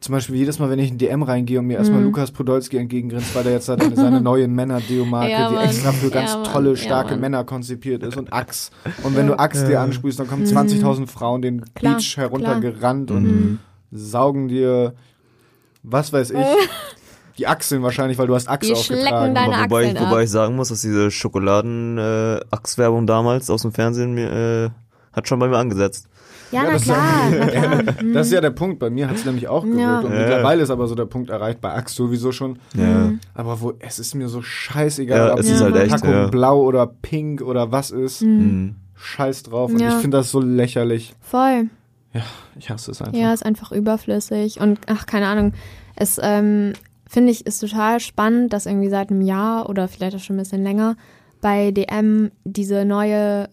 Zum Beispiel jedes Mal, wenn ich in DM reingehe und mir erstmal Mhm. Lukas Podolski entgegengrinst, weil der jetzt seine, seine (laughs) neue Männer-Deo-Marke, Ja, die Mann. extra für ganz Ja, tolle, starke. Männer konzipiert ist und Axe. Und wenn du Axe dir ansprühst, dann kommen Mhm. 20.000 Frauen den Klar, Beach heruntergerannt und Mhm. saugen dir, was weiß ich, (laughs) die Achseln wahrscheinlich, weil du hast Axe Die aufgetragen. schlecken deine Aber wobei, Achseln ich, wobei ab. ich sagen muss, dass diese Schokoladen-Achswerbung damals aus dem Fernsehen mir, äh, hat schon bei mir angesetzt. Ja, Ja, na das- klar, (laughs) na klar. Mhm. (laughs) Das ist ja der Punkt. Bei mir hat es nämlich auch gewirkt. Ja. Und Ja. mittlerweile ist aber so der Punkt erreicht, bei Axe sowieso schon. Ja. Aber wo, es ist mir so scheißegal, Ja, ob es die ist halt echt, Packung ja. blau oder pink oder was ist. Mhm. Scheiß drauf. Und Ja. ich finde das so lächerlich. Voll. Ich hasse es einfach. Ja, ist einfach überflüssig und ach, keine Ahnung. Es ähm, finde ich ist total spannend, dass irgendwie seit einem Jahr oder vielleicht auch schon ein bisschen länger bei DM diese neue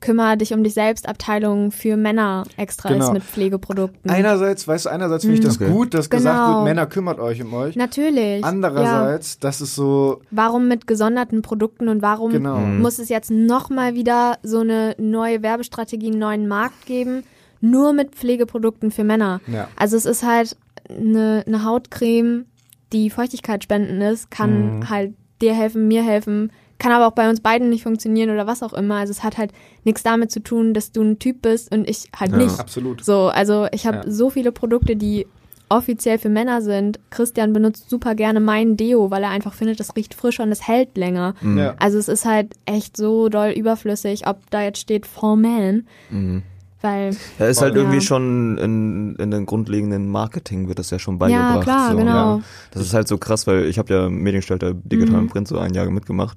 Kümmer dich um dich selbst Abteilung für Männer extra Genau. ist mit Pflegeprodukten. Einerseits, weißt du, einerseits finde ich das Okay. gut, dass gesagt Genau. wird, Männer kümmert euch um euch. Natürlich. Ja. Andererseits, das ist so, Warum mit gesonderten Produkten und warum genau. Mhm. muss es jetzt nochmal wieder so eine neue Werbestrategie, einen neuen Markt geben, nur mit Pflegeprodukten für Männer? Ja. Also es ist halt eine, eine Hautcreme, die Feuchtigkeit spenden ist, kann Mhm. halt dir helfen, mir helfen, kann aber auch bei uns beiden nicht funktionieren oder was auch immer. Also es hat halt nichts damit zu tun, dass du ein Typ bist und ich halt Ja. nicht. Absolut. So, also ich habe Ja. so viele Produkte, die offiziell für Männer sind. Christian benutzt super gerne mein Deo, weil er einfach findet, das riecht frischer und es hält länger. Mhm. Ja. Also es ist halt echt so doll überflüssig, ob da jetzt steht for man, Mhm. Weil Ja, ist halt Ja. irgendwie schon in, in den grundlegenden Marketing wird das ja schon beigebracht. ja klar, so. genau. Ja. Das ist halt so krass, weil ich habe ja Mediengestalter digital Mhm. Print so ein Jahr mitgemacht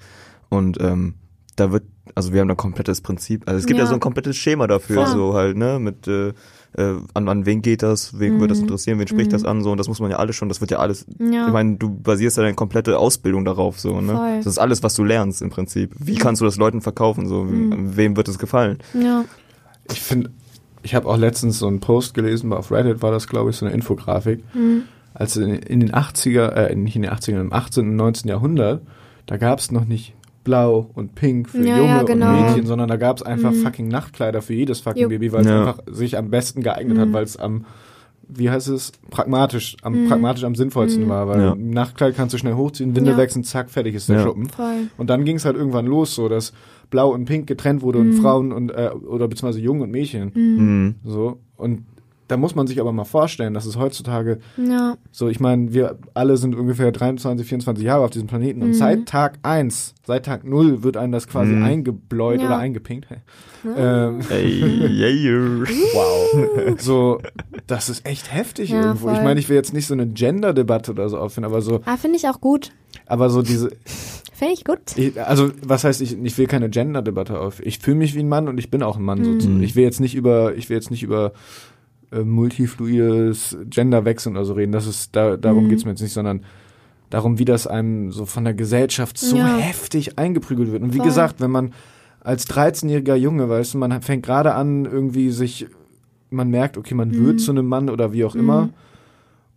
und ähm, da wird, also wir haben da ein komplettes Prinzip, also es gibt ja, so ein komplettes Schema dafür, so halt, ne, mit äh, äh, an, an wen geht das, wen wird das Mhm. interessieren, wen spricht Mhm. das an, so und das muss man ja alles schon, das wird ja alles, Ja. ich meine, du basierst ja deine komplette Ausbildung darauf, so, ne. Voll. Das ist alles, was du lernst im Prinzip. Wie kannst du das Leuten verkaufen, so, Mhm. wem wird es gefallen? Ja. Ich finde, ich habe auch letztens so einen Post gelesen, auf Reddit war das, glaube ich, so eine Infografik. Mhm. als in, in den 80er, äh, nicht in den 80ern, im 18. und 19. Jahrhundert, da gab es noch nicht blau und pink für Ja, Junge ja, genau. und Mädchen, sondern da gab es einfach Mhm. fucking Nachtkleider für jedes fucking Jupp. Baby, weil es Ja. einfach sich am besten geeignet hat, Mhm. weil es am, wie heißt es, pragmatisch, am Mhm. pragmatisch am sinnvollsten Mhm. war, weil Ja. Nachtkleid kannst du schnell hochziehen, Windel Ja. wechseln, zack, fertig ist der Ja. Schuppen. Voll. Und dann ging es halt irgendwann los, so dass blau und pink getrennt wurde und Mhm. Frauen und äh, oder beziehungsweise Jungen und Mädchen. Mhm. Mhm. So. Und da muss man sich aber mal vorstellen, dass es heutzutage Ja. so, ich meine, wir alle sind ungefähr 23, 24 Jahre auf diesem Planeten und Mhm. seit Tag 1, seit Tag 0 wird einem das quasi Mhm. eingebläut Ja. oder eingepinkt. Hey. Ähm, Ey, (laughs) yeah. wow. so, das ist echt heftig Ja, irgendwo. Ich voll. meine, ich will jetzt nicht so eine Gender-Debatte oder so auffinden, aber so, Ah, finde ich auch gut. Aber so diese, Finde ich gut. ich, also was heißt, ich, ich will keine Gender-Debatte auf. Ich fühle mich wie ein Mann und ich bin auch ein Mann. Mhm. So. Ich will jetzt nicht über, ich will jetzt nicht über äh, multifluides Gender wechseln oder so reden. Das ist, da, darum Mhm. geht's mir jetzt nicht, sondern darum, wie das einem so von der Gesellschaft so Ja. heftig eingeprügelt wird. Und wie Voll. gesagt, wenn man als 13-jähriger Junge, weißt du, man fängt gerade an, irgendwie sich, man merkt, okay, man Mhm. wird zu einem Mann oder wie auch immer.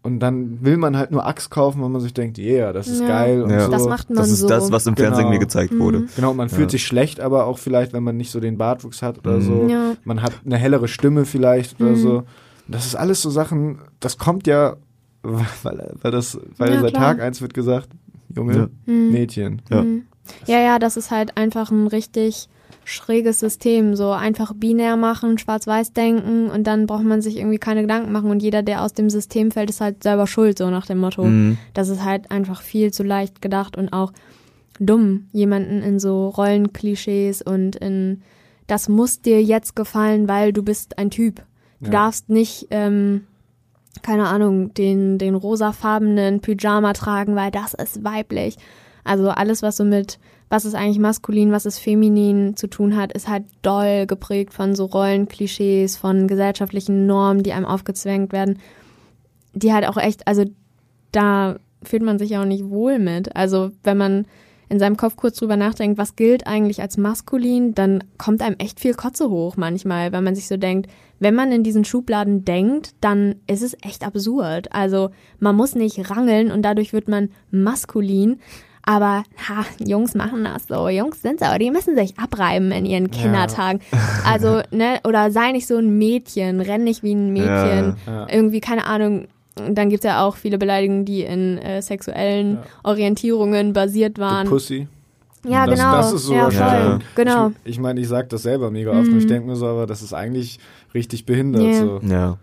Und dann will man halt nur Axt kaufen, weil man sich denkt, yeah, das ist Ja. geil und Ja. so. Das macht man Das ist so. das, was im Genau. Fernsehen mir gezeigt wurde. Mhm. Genau, man fühlt Ja. sich schlecht, aber auch vielleicht, wenn man nicht so den Bartwuchs hat oder Mhm. so. Ja. Man hat eine hellere Stimme vielleicht oder Mhm. so. Das ist alles so Sachen, das kommt ja, (laughs) weil, weil das, weil Ja, seit klar. Tag eins wird gesagt, Junge, Ja. Mhm. Mädchen. Ja. Mhm. Ja, ja, das ist halt einfach ein richtig schräges System. So einfach binär machen, schwarz-weiß denken und dann braucht man sich irgendwie keine Gedanken machen und jeder, der aus dem System fällt, ist halt selber schuld, so nach dem Motto. Mhm. Das ist halt einfach viel zu leicht gedacht und auch dumm, jemanden in so Rollenklischees und in das muss dir jetzt gefallen, weil du bist ein Typ. Du Ja. darfst nicht, ähm, keine Ahnung, den, den rosafarbenen Pyjama tragen, weil das ist weiblich. Also alles, was so mit, was ist eigentlich maskulin, was ist feminin zu tun hat, ist halt doll geprägt von so Rollenklischees, von gesellschaftlichen Normen, die einem aufgezwängt werden, die halt auch echt, also da fühlt man sich ja auch nicht wohl mit. Also wenn man in seinem Kopf kurz drüber nachdenkt, was gilt eigentlich als maskulin, dann kommt einem echt viel Kotze hoch manchmal, wenn man sich so denkt, wenn man in diesen Schubladen denkt, dann ist es echt absurd. Also man muss nicht rangeln und dadurch wird man maskulin. Aber ha, Jungs machen das so. Jungs sind so, die müssen sich abreiben in ihren Kindertagen. (laughs) Also, ne, oder sei nicht so ein Mädchen, renn nicht wie ein Mädchen. Ja. Irgendwie, keine Ahnung, und dann gibt's ja auch viele Beleidigungen, die in äh, sexuellen Ja. Orientierungen basiert The waren. Pussy. Ja, das, genau. Das ist so ja, voll. Genau. Ich, ich meine, ich sag das selber mega oft und ich denke mir so, aber das ist eigentlich richtig behindert. Ja. So. Ja.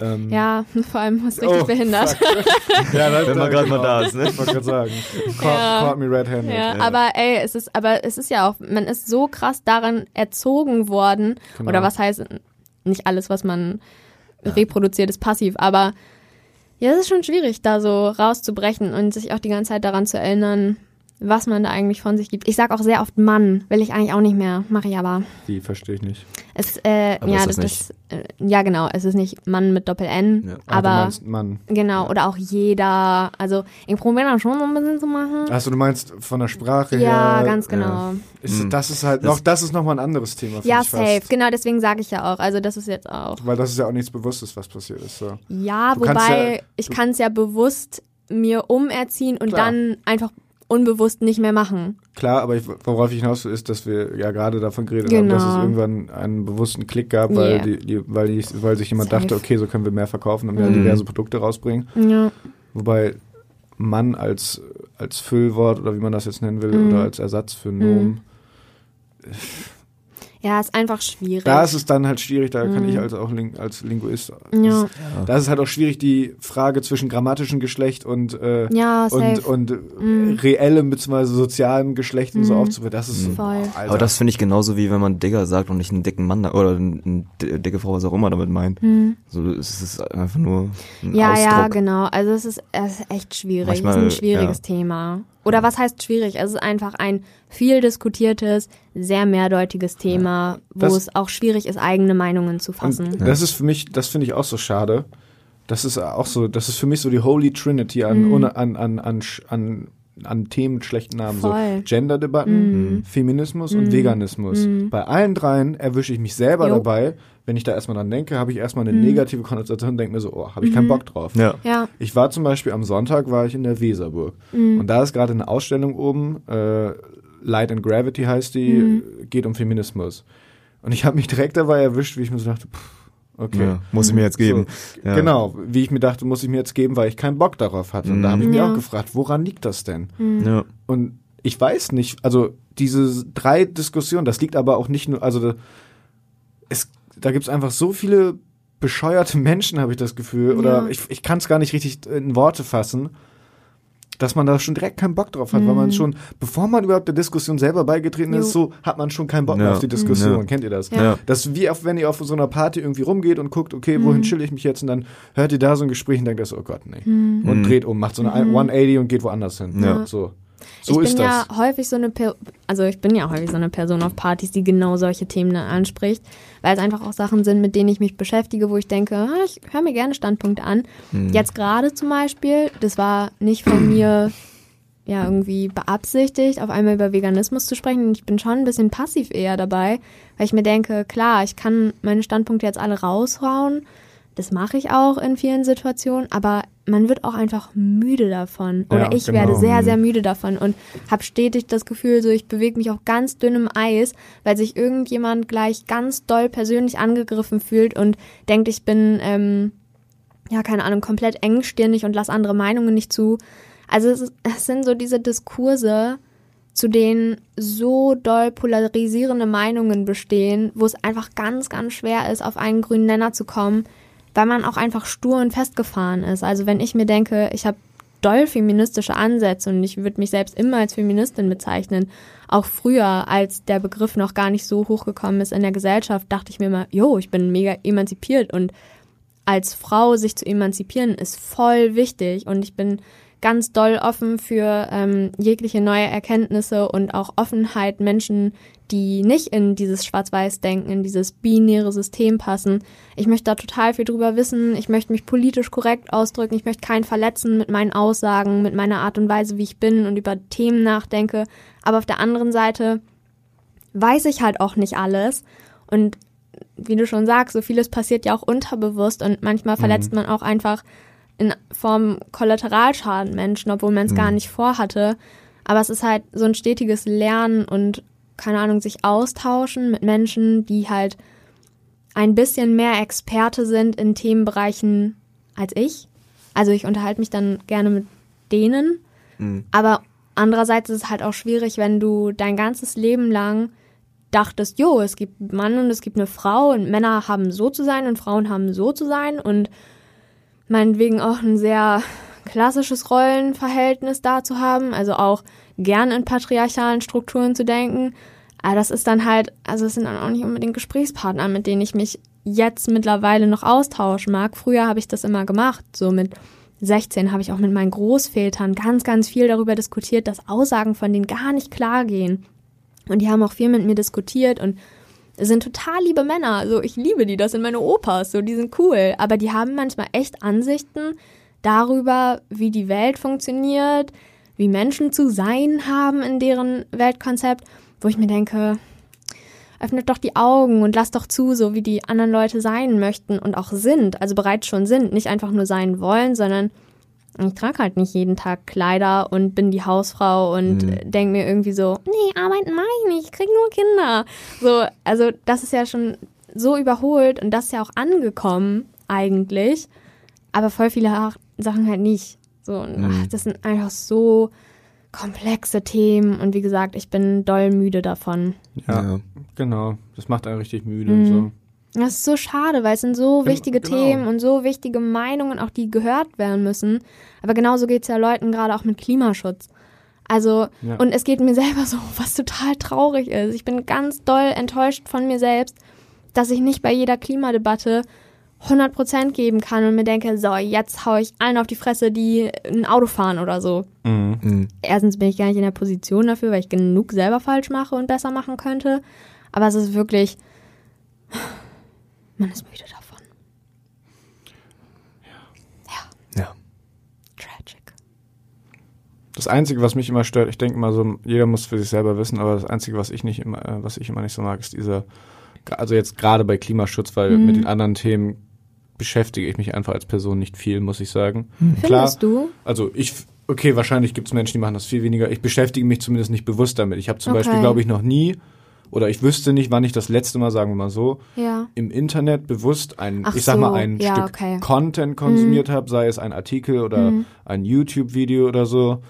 Ähm, Ja, (laughs) vor allem ist richtig oh, behindert. (laughs) ja, das, Wenn man gerade mal da ist, ne? Ich wollte gerade sagen. Caught, Ja. caught me red-handed. Ja, aber ey, es ist, aber es ist ja auch, man ist so krass daran erzogen worden, Genau. oder was heißt, nicht alles, was man reproduziert, ist passiv, aber ja, es ist schon schwierig, da so rauszubrechen und sich auch die ganze Zeit daran zu erinnern, was man da eigentlich von sich gibt. Ich sag auch sehr oft Mann, will ich eigentlich auch nicht mehr, mache ich aber. Die verstehe ich nicht. Es, äh, Aber ja, ist das das, das, äh, ja, genau, es ist nicht Mann mit Doppel-N, Ja. Ah, du aber meinst Mann. genau, oder auch jeder, also ich probiere das schon so ein bisschen zu machen. Achso, du meinst von der Sprache Ja, her. ganz ja. genau. Ist, Hm. Das ist halt Das- noch, das ist nochmal ein anderes Thema. Ja, ich safe. Fast. Genau, deswegen sage ich ja auch. Also das ist jetzt auch. Weil das ist ja auch nichts Bewusstes, was passiert ist. So. Ja, Du wobei ja- ich kann es ja bewusst mir umerziehen und Klar. dann einfach unbewusst nicht mehr machen. Klar, aber ich, worauf ich hinaus will, ist, dass wir ja gerade davon geredet haben, dass es Genau. irgendwann einen bewussten Klick gab, weil, Yeah. die, die, weil, die, weil sich jemand Safe. dachte, okay, so können wir mehr verkaufen und mehr Mhm. diverse Produkte rausbringen. Ja. Wobei Mann als, als Füllwort oder wie man das jetzt nennen will, Mhm. oder als Ersatz für Nomen, Ja, ist einfach schwierig. da ist es dann halt schwierig, da kann Mhm. ich als auch Ling als Linguist, ja. da ist es halt auch schwierig, die Frage zwischen grammatischem Geschlecht und, äh, ja, und, und Mhm. reellem bzw. sozialem Geschlecht und so Mhm. aufzubereiten. Das ist so, Voll. Alter. Aber das finde ich genauso wie wenn man Digger sagt und nicht einen dicken Mann oder eine dicke Frau, was auch immer damit meint. Hm. So, es ist einfach nur ein Ja, Ausdruck. ja, genau. Also es ist, es ist echt schwierig. Manchmal, es ist ein schwieriges ja. Thema. Oder was heißt schwierig? Es ist einfach ein viel diskutiertes, sehr mehrdeutiges Thema, wo Das- es auch schwierig ist, eigene Meinungen zu fassen. Das ist für mich, das finde ich auch so schade. Das ist auch so, das ist für mich so die Holy Trinity an, Mhm. an, an, an, an, an Themen mit schlechten Namen. Voll. So Gender-Debatten, Mhm. Feminismus und Veganismus. Mhm. Bei allen dreien erwische ich mich selber Jo. dabei. Wenn ich da erstmal dran denke, habe ich erstmal eine Mhm. negative Konnotation und denke mir so, oh, habe ich keinen Mhm. Bock drauf. Ja. Ja. Ich war zum Beispiel am Sonntag war ich in der Weserburg Mhm. und da ist gerade eine Ausstellung oben, äh, Light and Gravity heißt die, Mhm. geht um Feminismus. Und ich habe mich direkt dabei erwischt, wie ich mir so dachte, pff, okay. Ja, muss ich mir jetzt geben. Ja. Genau, wie ich mir dachte, muss ich mir jetzt geben, weil ich keinen Bock darauf hatte. Und da Mhm. habe ich mir Ja. auch gefragt, woran liegt das denn? Mhm. Ja. Und ich weiß nicht, also diese drei Diskussionen, das liegt aber auch nicht nur, also es, da gibt's einfach so viele bescheuerte (laughs) Menschen, habe ich das Gefühl, oder Ja. ich, ich kann es gar nicht richtig in Worte fassen, dass man da schon direkt keinen Bock drauf hat, weil man Mhm. schon, bevor man überhaupt der Diskussion selber beigetreten ist, Jo. so hat man schon keinen Bock mehr Ja. auf die Diskussion. Ja. Kennt ihr das? Ja. Das ist wie auf, wenn ihr auf so einer Party irgendwie rumgeht und guckt, okay, wohin Mhm. chill ich mich jetzt? Und dann hört ihr da so ein Gespräch und denkt ihr so, oh Gott, nee. Mhm. Und Mhm. dreht um, macht so eine Mhm. 180 und geht woanders hin. Ja. So, so ich ist bin das. ja häufig so eine, per also ich bin ja häufig so eine Person auf Partys, die genau solche Themen anspricht, weil es einfach auch Sachen sind, mit denen ich mich beschäftige, wo ich denke, ah, ich höre mir gerne Standpunkte an. Mhm. Jetzt gerade zum Beispiel, das war nicht von (clears throat) mir ja irgendwie beabsichtigt, auf einmal über Veganismus zu sprechen. Ich bin schon ein bisschen passiv eher dabei, weil ich mir denke, klar, ich kann meine Standpunkte jetzt alle raushauen. Das mache ich auch in vielen Situationen, aber man wird auch einfach müde davon. Oder Ja, ich genau. werde sehr, sehr müde davon und habe stetig das Gefühl, so ich bewege mich auf ganz dünnem Eis, weil sich irgendjemand gleich ganz doll persönlich angegriffen fühlt und denkt, ich bin, ähm, ja, keine Ahnung, komplett engstirnig und lass andere Meinungen nicht zu. Also es, ist, es sind so diese Diskurse, zu denen so doll polarisierende Meinungen bestehen, wo es einfach ganz, ganz schwer ist, auf einen grünen Nenner zu kommen, weil man auch einfach stur und festgefahren ist. Also wenn ich mir denke, ich habe doll feministische Ansätze und ich würde mich selbst immer als Feministin bezeichnen, auch früher, als der Begriff noch gar nicht so hochgekommen ist in der Gesellschaft, dachte ich mir immer, jo, ich bin mega emanzipiert und als Frau sich zu emanzipieren ist voll wichtig und ich bin ganz doll offen für ähm, jegliche neue Erkenntnisse und auch Offenheit Menschen, die nicht in dieses Schwarz-Weiß-Denken, in dieses binäre System passen. Ich möchte da total viel drüber wissen. Ich möchte mich politisch korrekt ausdrücken. Ich möchte keinen verletzen mit meinen Aussagen, mit meiner Art und Weise, wie ich bin und über Themen nachdenke. Aber auf der anderen Seite weiß ich halt auch nicht alles. Und wie du schon sagst, so vieles passiert ja auch unterbewusst und manchmal verletzt man auch einfach in Form Kollateralschaden Menschen, obwohl man es gar nicht vorhatte. Aber es ist halt so ein stetiges Lernen und, keine Ahnung, sich austauschen mit Menschen, die halt ein bisschen mehr Experte sind in Themenbereichen als ich. Also ich unterhalte mich dann gerne mit denen. Aber andererseits ist es halt auch schwierig, wenn du dein ganzes Leben lang dachtest, jo, es gibt einen Mann und es gibt eine Frau und Männer haben so zu sein und Frauen haben so zu sein und meinetwegen auch ein sehr klassisches Rollenverhältnis da zu haben, also auch gern in patriarchalen Strukturen zu denken. Aber das ist dann halt, also es sind dann auch nicht unbedingt Gesprächspartner, mit denen ich mich jetzt mittlerweile noch austauschen mag. Früher habe ich das immer gemacht, so mit 16 habe ich auch mit meinen Großvätern ganz, ganz viel darüber diskutiert, dass Aussagen von denen gar nicht klar gehen. Und die haben auch viel mit mir diskutiert und sind total liebe Männer. Also ich liebe die, das sind meine Opas, so die sind cool. Aber die haben manchmal echt Ansichten darüber, wie die Welt funktioniert, wie Menschen zu sein haben in deren Weltkonzept, wo ich mir denke, öffnet doch die Augen und lasst doch zu, so wie die anderen Leute sein möchten und auch sind, also bereits schon sind, nicht einfach nur sein wollen, sondern ich trage halt nicht jeden Tag Kleider und bin die Hausfrau und mhm. denke mir irgendwie so, nee, arbeiten mache ich nicht, ich krieg nur Kinder. So, also das ist ja schon so überholt und das ist ja auch angekommen eigentlich, aber voll viele Sachen halt nicht. So, und, Mhm. ach, das sind einfach so komplexe Themen und wie gesagt, ich bin doll müde davon. Ja, Ja. genau. Das macht einen richtig müde. Mhm. So. Das ist so schade, weil es sind so wichtige genau. Themen und so wichtige Meinungen, auch die gehört werden müssen. Aber genauso geht es ja Leuten gerade auch mit Klimaschutz. Also, Ja. und es geht mir (laughs) selber so, was total traurig ist. Ich bin ganz doll enttäuscht von mir selbst, dass ich nicht bei jeder Klimadebatte 100% geben kann und mir denke, so, jetzt hau ich allen auf die Fresse, die ein Auto fahren oder so. Mhm. Mhm. Erstens bin ich gar nicht in der Position dafür, weil ich genug selber falsch mache und besser machen könnte. Aber es ist wirklich, man ist müde davon. Ja. Tragic. Das Einzige, was mich immer stört, ich denke mal so, jeder muss für sich selber wissen, aber das Einzige, was ich nicht immer, äh, was ich immer nicht so mag, ist dieser, also jetzt gerade bei Klimaschutz, weil Mhm. mit den anderen Themen beschäftige ich mich einfach als Person nicht viel, muss ich sagen. Findest Klar, du? also ich, okay, wahrscheinlich gibt es Menschen, die machen das viel weniger. Ich beschäftige mich zumindest nicht bewusst damit. Ich habe zum Okay. Beispiel, glaube ich, noch nie, oder ich wüsste nicht, wann ich das letzte Mal, sagen wir mal so, Ja. im Internet bewusst ein, Ach ich sag mal, so, ein ja, Stück okay. Mhm. Content konsumiert habe, sei es ein Artikel oder ein YouTube-Video oder so,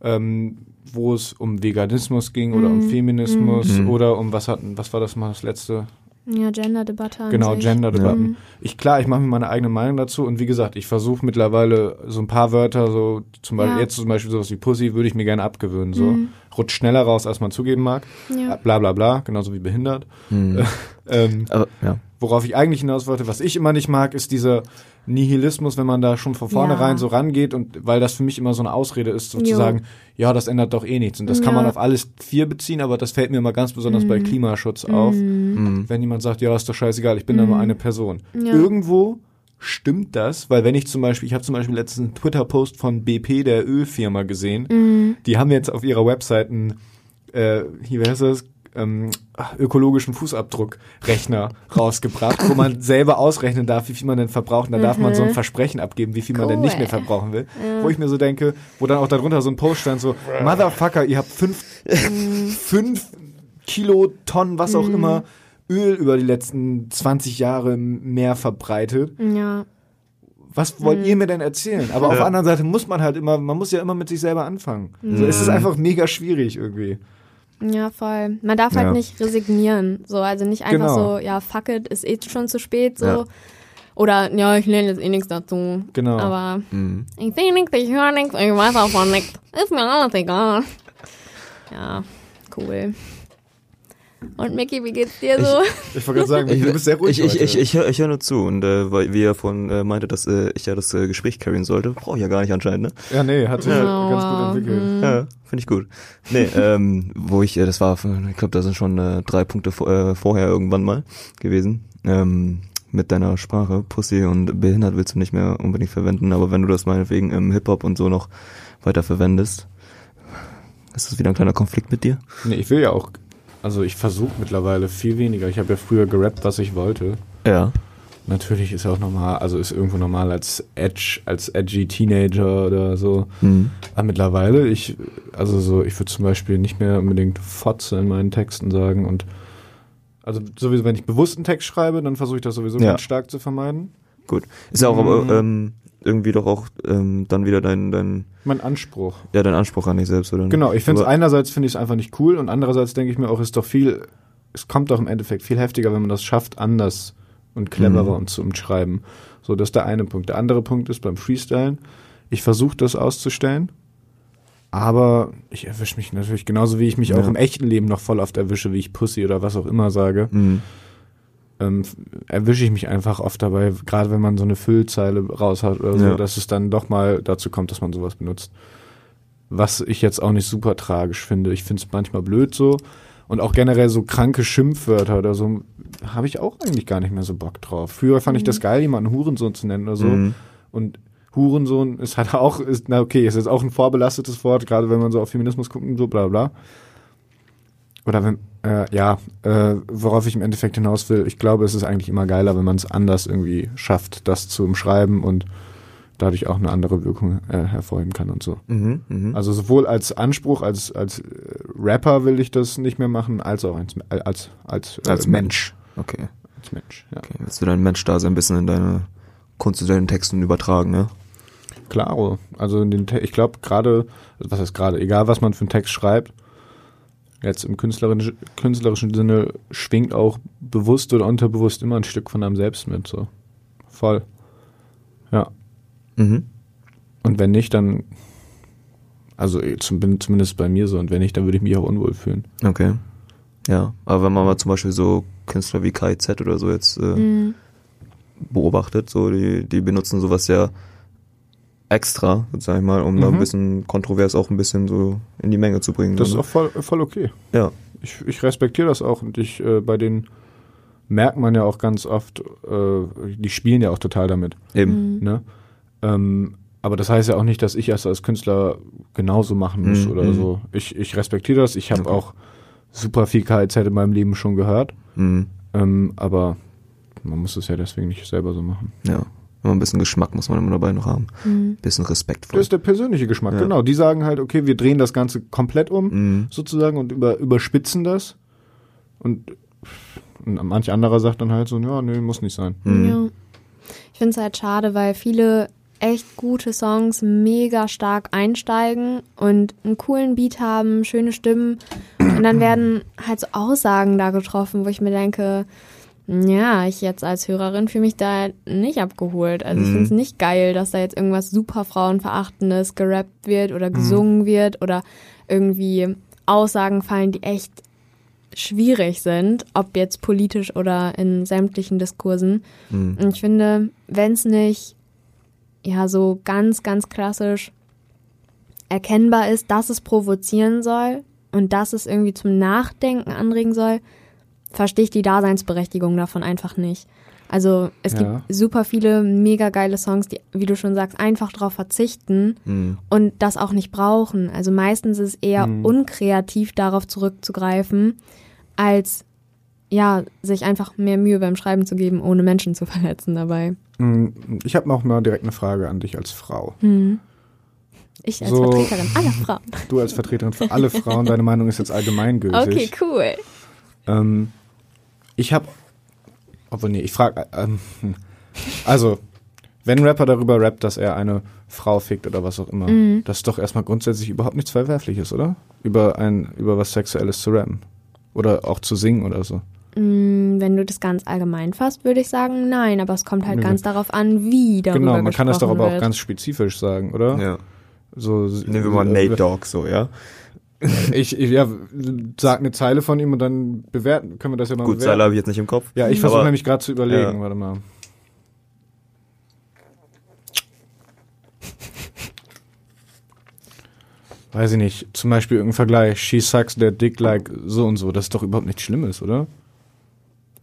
ähm, wo es um Veganismus ging oder Mhm. um Feminismus oder um was hatten, was war das mal das letzte? Ja, Gender-Debatte. Genau. Gender-Debatten. Mhm. Ich klar, ich mache mir meine eigene Meinung dazu und wie gesagt, ich versuche mittlerweile so ein paar Wörter, so zum Beispiel Ja. jetzt zum Beispiel sowas wie Pussy, würde ich mir gerne abgewöhnen. So Mhm. rutscht schneller raus, als man zugeben mag. Ja. Bla bla bla, genauso wie behindert. Mhm. (laughs) Ähm, Aber, ja. Worauf ich eigentlich hinaus wollte, was ich immer nicht mag, ist dieser Nihilismus, wenn man da schon von vornherein Ja. so rangeht und weil das für mich immer so eine Ausrede ist, so zu Jo. ja, das ändert doch eh nichts. Und das kann Ja. man auf alles vier beziehen, aber das fällt mir immer ganz besonders bei Klimaschutz auf. Mhm. Wenn jemand sagt, ja, ist doch scheißegal, ich bin da nur eine Person. Ja. Irgendwo stimmt das, weil wenn ich zum Beispiel, ich habe zum Beispiel letztens einen Twitter-Post von BP, der Ölfirma, gesehen. Mhm. Die haben jetzt auf ihrer Website ein, äh, hier, wie heißt das? Ähm, ökologischen Fußabdruckrechner rausgebracht, wo man selber ausrechnen darf, wie viel man denn verbraucht. Und da darf man so ein Versprechen abgeben, wie viel man denn nicht mehr Mhm. Cool. verbrauchen will. Wo ich mir so denke, wo dann auch darunter so ein Post stand, so, Motherfucker, ihr habt fünf, fünf Kilotonnen, was Mhm. auch immer, Öl über die letzten 20 Jahre im Meer verbreitet. Ja. Was Mhm. wollt ihr mir denn erzählen? Aber auf der anderen Seite muss man halt immer, man muss ja immer mit sich selber anfangen. So, es ist einfach mega schwierig irgendwie. Ja, voll. Man darf Ja. halt nicht resignieren. So, also nicht einfach Genau. so, ja, fuck it, ist eh schon zu spät, so. Ja. Oder, ja, ich lerne jetzt eh nichts dazu. Genau. Aber Mhm. ich sehe nichts, ich höre nichts, ich weiß auch von nichts. Ist mir alles egal. Ja, cool. Und Mickey, wie geht's dir so? Ich wollte gerade sagen, Ich, du bist sehr ruhig ich, ich, ich, ich, höre, ich höre nur zu und äh, weil, wie er von äh, meinte, dass äh, ich ja das äh, Gespräch carryen sollte, brauche ich ja gar nicht anscheinend, ne? ja, nee, hat sich Ja. ganz gut entwickelt. Mhm. Ja, finde ich gut. Nee, (laughs) ähm, wo ich, äh, das war, ich glaube, da sind schon äh, drei Punkte vor, äh, vorher irgendwann mal gewesen. Ähm, mit deiner Sprache, Pussy und behindert willst du nicht mehr unbedingt verwenden, aber wenn du das meinetwegen im Hip-Hop und so noch weiter verwendest, ist das wieder ein kleiner Konflikt mit dir? Nee, ich will ja auch, also ich versuche mittlerweile viel weniger. Ich habe ja früher gerappt, was ich wollte. Ja. Natürlich ist auch normal, also ist irgendwo normal als Edge, als edgy Teenager oder so. Mhm. Aber mittlerweile, ich, also so, ich würde zum Beispiel nicht mehr unbedingt Fotze in meinen Texten sagen und also sowieso, wenn ich bewusst einen Text schreibe, dann versuche ich das sowieso Ja. ganz stark zu vermeiden. Gut. Ist ja auch Mhm. ähm, irgendwie doch auch ähm, dann wieder dein, dein, Mein Anspruch. ja, dein Anspruch an dich selbst, oder? Genau, ich finde es einerseits finde ich es einfach nicht cool und andererseits denke ich mir auch, ist doch viel, es kommt doch im Endeffekt viel heftiger, wenn man das schafft, anders und cleverer Mhm. und zu umschreiben. So, das ist der eine Punkt. Der andere Punkt ist beim Freestylen, ich versuche das auszustellen, aber ich erwische mich natürlich genauso, wie ich mich Ja. auch im echten Leben noch voll oft erwische, wie ich Pussy oder was auch immer sage, Mhm. Ähm, erwische ich mich einfach oft dabei, gerade wenn man so eine Füllzeile raushaut oder so, Ja. dass es dann doch mal dazu kommt, dass man sowas benutzt. Was ich jetzt auch nicht super tragisch finde. Ich finde es manchmal blöd so. Und auch generell so kranke Schimpfwörter oder so habe ich auch eigentlich gar nicht mehr so Bock drauf. Früher fand ich das geil, jemanden Hurensohn zu nennen oder so. Mhm. Und Hurensohn ist halt (laughs) auch, ist, na okay, ist jetzt auch ein vorbelastetes Wort, gerade wenn man so auf Feminismus guckt und so, bla bla. Oder wenn, äh, ja, äh, worauf ich im Endeffekt hinaus will, ich glaube, es ist eigentlich immer geiler, wenn man es anders irgendwie schafft, das zu umschreiben und dadurch auch eine andere Wirkung äh, hervorheben kann und so. Mhm. Mhm. Also sowohl als Anspruch, als, als äh, Rapper will ich das nicht mehr machen, als auch als, als, als, äh, Als Mensch. Okay. Als Mensch, ja. okay. Willst du dein Mensch da so ein bisschen in deine Kunst und deinen Texten übertragen, ne? Klaro. Also in den Te ich glaube gerade, was heißt gerade, egal was man für einen Text schreibt, jetzt im künstlerischen, künstlerischen Sinne schwingt auch bewusst oder unterbewusst immer ein Stück von einem selbst mit. So. Voll. Ja. Mhm. Und wenn nicht, dann, also eh, zumindest bei mir so, und wenn nicht, dann würde ich mich auch unwohl fühlen. Okay. Ja, aber wenn man mal zum Beispiel so Künstler wie KZ oder so jetzt äh, Mhm. beobachtet, so die, die benutzen sowas ja extra, sag ich mal, um da ein Mhm. bisschen kontrovers auch ein bisschen so in die Menge zu bringen. Das ist so, auch voll, voll okay. ne? ja. Ich, ich respektiere das auch und ich, äh, bei denen merkt man ja auch ganz oft, äh, die spielen ja auch total damit. Eben. Mhm. Ne? Ähm, aber das heißt ja auch nicht, dass ich es als Künstler genauso machen muss Mhm, oder mhm. so. Ich, ich respektiere das. Ich habe Okay. auch super viel KZ in meinem Leben schon gehört. Mhm. Ähm, aber man muss es ja deswegen nicht selber so machen. Ja. Immer ein bisschen Geschmack muss man immer dabei noch haben. Mhm. Bisschen Das respektvoll. ist der persönliche Geschmack, Ja. genau. Die sagen halt, okay, wir drehen das Ganze komplett um, Mhm. sozusagen, und über, überspitzen das. Und, und manch anderer sagt dann halt so, ja, nee, muss nicht sein. Mhm. Ja. Ich finde es halt schade, weil viele echt gute Songs mega stark einsteigen und einen coolen Beat haben, schöne Stimmen. Und dann werden halt so Aussagen da getroffen, wo ich mir denke, ja, ich jetzt als Hörerin fühle mich da nicht abgeholt. Also ich Mhm. finde es nicht geil, dass da jetzt irgendwas super Frauenverachtendes gerappt wird oder gesungen wird oder irgendwie Aussagen fallen, die echt schwierig sind, ob jetzt politisch oder in sämtlichen Diskursen. Mhm. Und ich finde, wenn es nicht ja so ganz, ganz klassisch erkennbar ist, dass es provozieren soll und dass es irgendwie zum Nachdenken anregen soll, verstehe ich die Daseinsberechtigung davon einfach nicht. Also es Ja. gibt super viele mega geile Songs, die, wie du schon sagst, einfach darauf verzichten Mhm. und das auch nicht brauchen. Also meistens ist es eher Mhm. unkreativ, darauf zurückzugreifen, als ja, sich einfach mehr Mühe beim Schreiben zu geben, ohne Menschen zu (laughs) verletzen dabei. Mm, Ich habe noch mal direkt eine Frage an dich als Frau. Hm. Ich als So. Vertreterin aller Frauen. Du als Vertreterin für alle Frauen, deine Meinung ist jetzt (laughs) allgemeingültig. Okay, cool. Ähm, ich habe, obwohl nee, ich frage, ähm, hm. also wenn ein Rapper darüber rappt, dass er eine Frau fickt oder was auch immer, Mhm. das ist doch erstmal grundsätzlich überhaupt nichts Verwerfliches, oder? Über ein, über was Sexuelles zu rappen oder auch zu singen oder so. Mm, Wenn du das ganz allgemein fasst, würde ich sagen, nein, aber es kommt halt Nö. ganz darauf an, wie darüber genau, man kann das doch aber auch ganz spezifisch sagen, oder? Ja. So, Nehmen wir mal Nate Dogg so, ja? Ich, ich ja, sag eine Zeile von ihm und dann bewerten, können wir das ja mal Gut, bewerten. Zeile habe ich jetzt nicht im Kopf. Ja, ich versuche nämlich gerade zu überlegen, Ja. warte mal. Weiß ich nicht, zum Beispiel irgendein Vergleich, she sucks their dick like so und so, das ist doch überhaupt nichts Schlimmes, oder?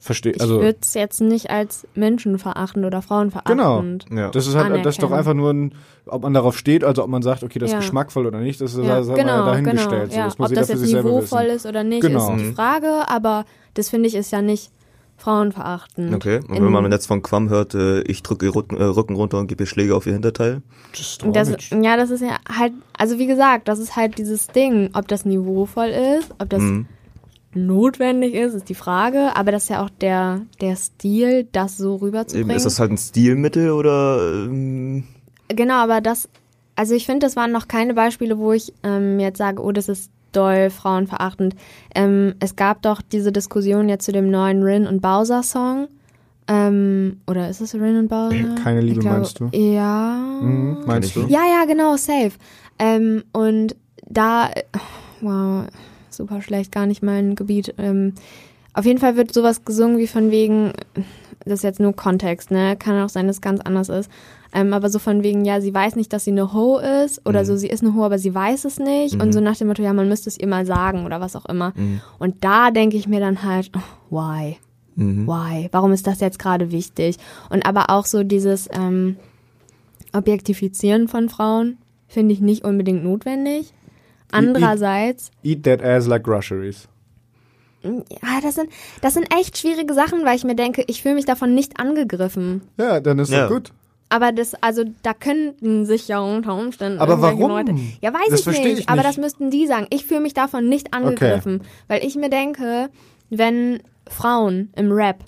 Verstehe, Ich also, würde es jetzt nicht als menschenverachtend oder genau, frauenverachtend. Ja. das ist halt, das ist doch einfach nur ein, ob man darauf steht, also ob man sagt, okay, das Ja. ist geschmackvoll oder nicht, das ist Ja, wir genau, ja dahingestellt, genau. so, Ja. das muss Ob das jetzt niveauvoll ist oder nicht, Genau. ist die Mhm. Frage, aber das finde ich ist ja nicht frauenverachtend. Okay, und wenn man jetzt von Quam hört, äh, ich drücke ihr Rücken, äh, Rücken runter und gebe ihr Schläge auf ihr Hinterteil. Das Das, ja, das ist ja halt, also wie gesagt, das ist halt dieses Ding, ob das niveauvoll ist, ob das Mhm. Notwendig ist, ist die Frage, aber das ist ja auch der, der Stil, das so rüberzubringen. Eben, ist das halt ein Stilmittel oder ähm, Genau, aber das, also ich finde, das waren noch keine Beispiele, wo ich ähm, jetzt sage, oh, das ist doll frauenverachtend. Ähm, es gab doch diese Diskussion jetzt zu dem neuen Rin und Bowser Song. Ähm, oder ist es Rin und Bowser? Keine Liebe, glaube, meinst du? Ja. Mhm, meinst du? Ja, ja, genau, safe. Ähm, und da, wow, super schlecht, gar nicht mein Gebiet. Ähm, auf jeden Fall wird sowas gesungen wie von wegen, das ist jetzt nur Kontext, ne? Kann auch sein, dass es ganz anders ist. Ähm, aber so von wegen, ja, sie weiß nicht, dass sie eine Ho ist oder Mhm. so, sie ist eine Ho, aber sie weiß es nicht. Und so nach dem Motto, ja, man müsste es ihr mal sagen oder was auch immer. Mhm. Und da denke ich mir dann halt, oh, why? Mhm. why? Warum ist das jetzt gerade wichtig? Und aber auch so dieses ähm, Objektifizieren von Frauen finde ich nicht unbedingt notwendig. Andererseits, Eat that ass like groceries. ja, das sind, das sind echt schwierige Sachen, weil ich mir denke, ich fühle mich davon nicht angegriffen. Ja, dann ist Ja. gut. Aber das, also da könnten sich ja unter Umständen Aber warum? Leute. Ja, weiß Das ich nicht. ich Aber nicht. das müssten die sagen. Ich fühle mich davon nicht angegriffen, weil ich mir denke, wenn Frauen im Rap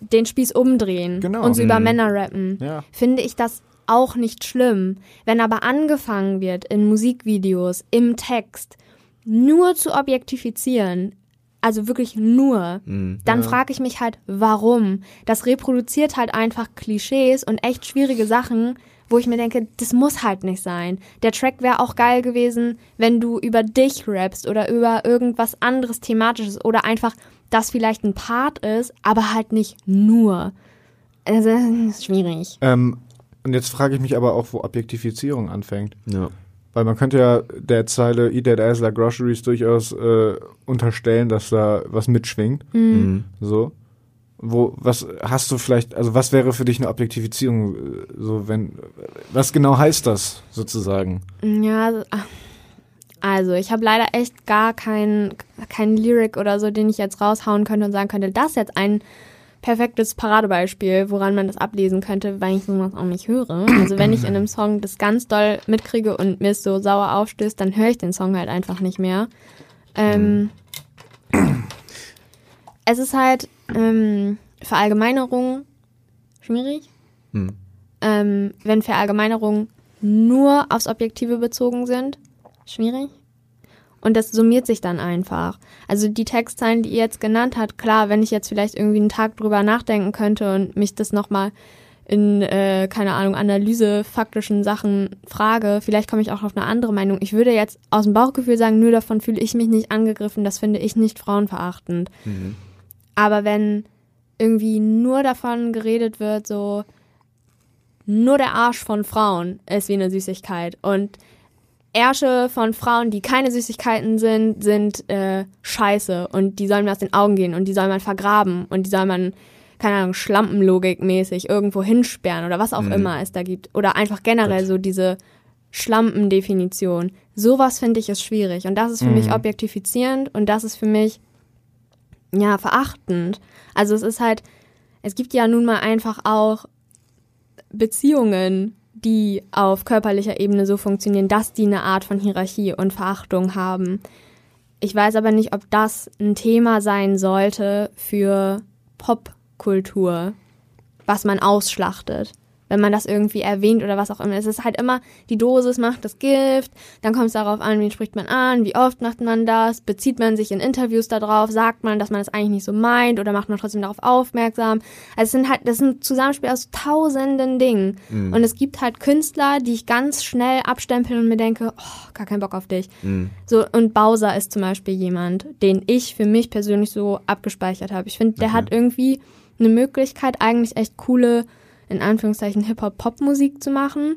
den Spieß umdrehen Genau. und über Mhm. Männer rappen, Ja. finde ich das auch nicht schlimm. Wenn aber angefangen wird, in Musikvideos, im Text, nur zu objektifizieren, also wirklich nur, Mhm. dann Ja. frage ich mich halt, warum? Das reproduziert halt einfach Klischees und echt schwierige Sachen, wo ich mir denke, das muss halt nicht sein. Der Track wäre auch geil gewesen, wenn du über dich rappst oder über irgendwas anderes thematisches oder einfach das vielleicht ein Part ist, aber halt nicht nur. Also, das ist schwierig. Ähm, und jetzt frage ich mich aber auch, wo Objektifizierung anfängt. Ja. Weil man könnte ja der Zeile Eat that ass like groceries durchaus äh, unterstellen, dass da was mitschwingt. Mhm. So. Wo, was hast du vielleicht, also was wäre für dich eine Objektifizierung, äh, so wenn, was genau heißt das sozusagen? Ja, also, ach, also ich habe leider echt gar kein, kein Lyric oder so, den ich jetzt raushauen könnte und sagen könnte, das jetzt ein perfektes Paradebeispiel, woran man das ablesen könnte, weil ich sowas auch nicht höre. Also wenn ich in einem Song das ganz doll mitkriege und mir es so sauer aufstößt, dann höre ich den Song halt einfach nicht mehr. Ähm, es ist halt ähm, Verallgemeinerung schwierig. Mhm. Ähm, wenn Verallgemeinerungen nur aufs Objektive bezogen sind, schwierig. Und das summiert sich dann einfach. Also die Textzeilen, die ihr jetzt genannt habt, klar, wenn ich jetzt vielleicht irgendwie einen Tag drüber nachdenken könnte und mich das nochmal in, äh, keine Ahnung, Analyse faktischen Sachen frage, vielleicht komme ich auch auf eine andere Meinung. Ich würde jetzt aus dem Bauchgefühl sagen, nur davon fühle ich mich nicht angegriffen, das finde ich nicht frauenverachtend. Mhm. Aber wenn irgendwie nur davon geredet wird, so nur der Arsch von Frauen ist wie eine Süßigkeit und Ärsche von Frauen, die keine Süßigkeiten sind, sind äh, scheiße und die sollen mir aus den Augen gehen und die soll man vergraben und die soll man, keine Ahnung, Schlampenlogik-mäßig irgendwo hinsperren oder was auch Mhm. immer es da gibt. Oder einfach generell Gott. so diese Schlampen-Definition. Sowas finde ich ist schwierig und das ist für mich Mhm. objektifizierend und das ist für mich ja, verachtend. Also es ist halt, es gibt ja nun mal einfach auch Beziehungen, die auf körperlicher Ebene so funktionieren, dass die eine Art von Hierarchie und Verachtung haben. Ich weiß aber nicht, ob das ein Thema sein sollte für Popkultur, was man ausschlachtet wenn man das irgendwie erwähnt oder was auch immer. Es ist halt immer, die Dosis macht das Gift, dann kommt es darauf an, wen spricht man an, wie oft macht man das, bezieht man sich in Interviews darauf, sagt man, dass man das eigentlich nicht so meint oder macht man trotzdem darauf aufmerksam. Also es sind halt, das ist ein Zusammenspiel aus tausenden Dingen. Mhm. Und es gibt halt Künstler, die ich ganz schnell abstempeln und mir denke, oh, gar keinen Bock auf dich. Mhm. So, und Bowser ist zum Beispiel jemand, den ich für mich persönlich so abgespeichert habe. Ich finde, der okay. hat irgendwie eine Möglichkeit, eigentlich echt coole in Anführungszeichen Hip-Hop-Pop-Musik zu machen,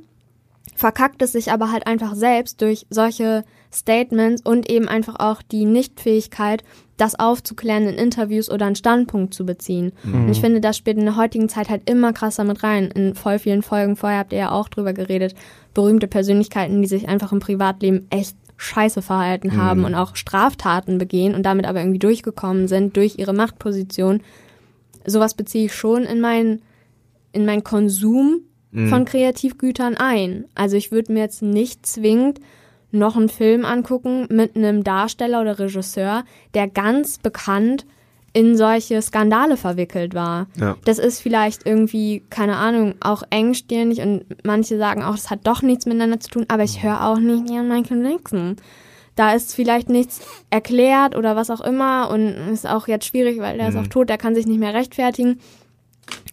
verkackt es sich aber halt einfach selbst durch solche Statements und eben einfach auch die Nichtfähigkeit, das aufzuklären in Interviews oder einen Standpunkt zu beziehen. Mhm. Und ich finde, das spielt in der heutigen Zeit halt immer krasser mit rein. In voll vielen Folgen vorher habt ihr ja auch drüber geredet. Berühmte Persönlichkeiten, die sich einfach im Privatleben echt scheiße verhalten haben mhm. und auch Straftaten begehen und damit aber irgendwie durchgekommen sind durch ihre Machtposition. Sowas beziehe ich schon in meinen in meinen Konsum mhm. von Kreativgütern ein. Also ich würde mir jetzt nicht zwingend noch einen Film angucken mit einem Darsteller oder Regisseur, der ganz bekannt in solche Skandale verwickelt war. Ja. Das ist vielleicht irgendwie, keine Ahnung, auch engstirnig und manche sagen auch, das hat doch nichts miteinander zu tun, aber ich höre auch nicht Ian Michael Jackson. Da ist vielleicht nichts erklärt oder was auch immer und ist auch jetzt schwierig, weil der mhm. ist auch tot, der kann sich nicht mehr rechtfertigen.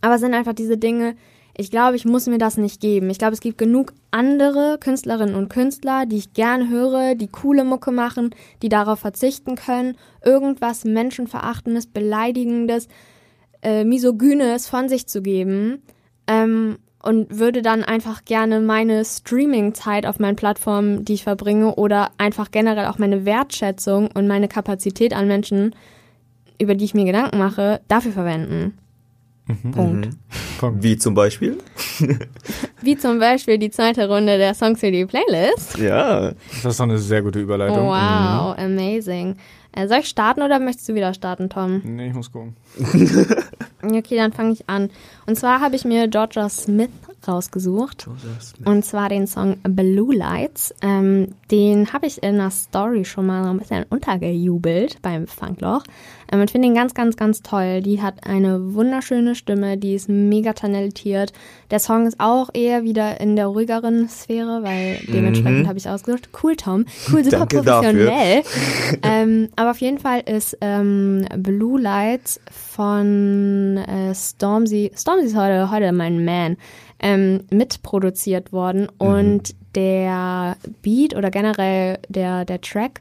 Aber es sind einfach diese Dinge, ich glaube, ich muss mir das nicht geben. Ich glaube, es gibt genug andere Künstlerinnen und Künstler, die ich gerne höre, die coole Mucke machen, die darauf verzichten können, irgendwas Menschenverachtendes, Beleidigendes, äh, Misogynes von sich zu geben. Ähm, und würde dann einfach gerne meine Streaming-Zeit auf meinen Plattformen, die ich verbringe, oder einfach generell auch meine Wertschätzung und meine Kapazität an Menschen, über die ich mir Gedanken mache, dafür verwenden. Mhm. Punkt. Mhm. Wie zum Beispiel? (laughs) Wie zum Beispiel die zweite Runde der Songs für die Playlist. Ja. Das ist doch eine sehr gute Überleitung. Wow, mhm. amazing. Äh, soll ich starten oder möchtest du wieder starten, Tom? Nee, ich muss gucken. (laughs) okay, dann fange ich an. Und zwar habe ich mir Georgia Smith rausgesucht. Und zwar den Song Blue Lights. Ähm, den habe ich in einer Story schon mal so ein bisschen untergejubelt beim Funkloch. Ähm, ich finde ihn ganz, ganz, ganz toll. Die hat eine wunderschöne Stimme, die ist mega talentiert. Der Song ist auch eher wieder in der ruhigeren Sphäre, weil dementsprechend mhm. habe ich ausgesucht. Cool, Tom. Cool, super professionell. (laughs) ähm, aber auf jeden Fall ist ähm, Blue Lights von äh, Stormzy. Stormzy ist heute, heute mein Man ähm, mitproduziert worden mhm. und der Beat oder generell der, der Track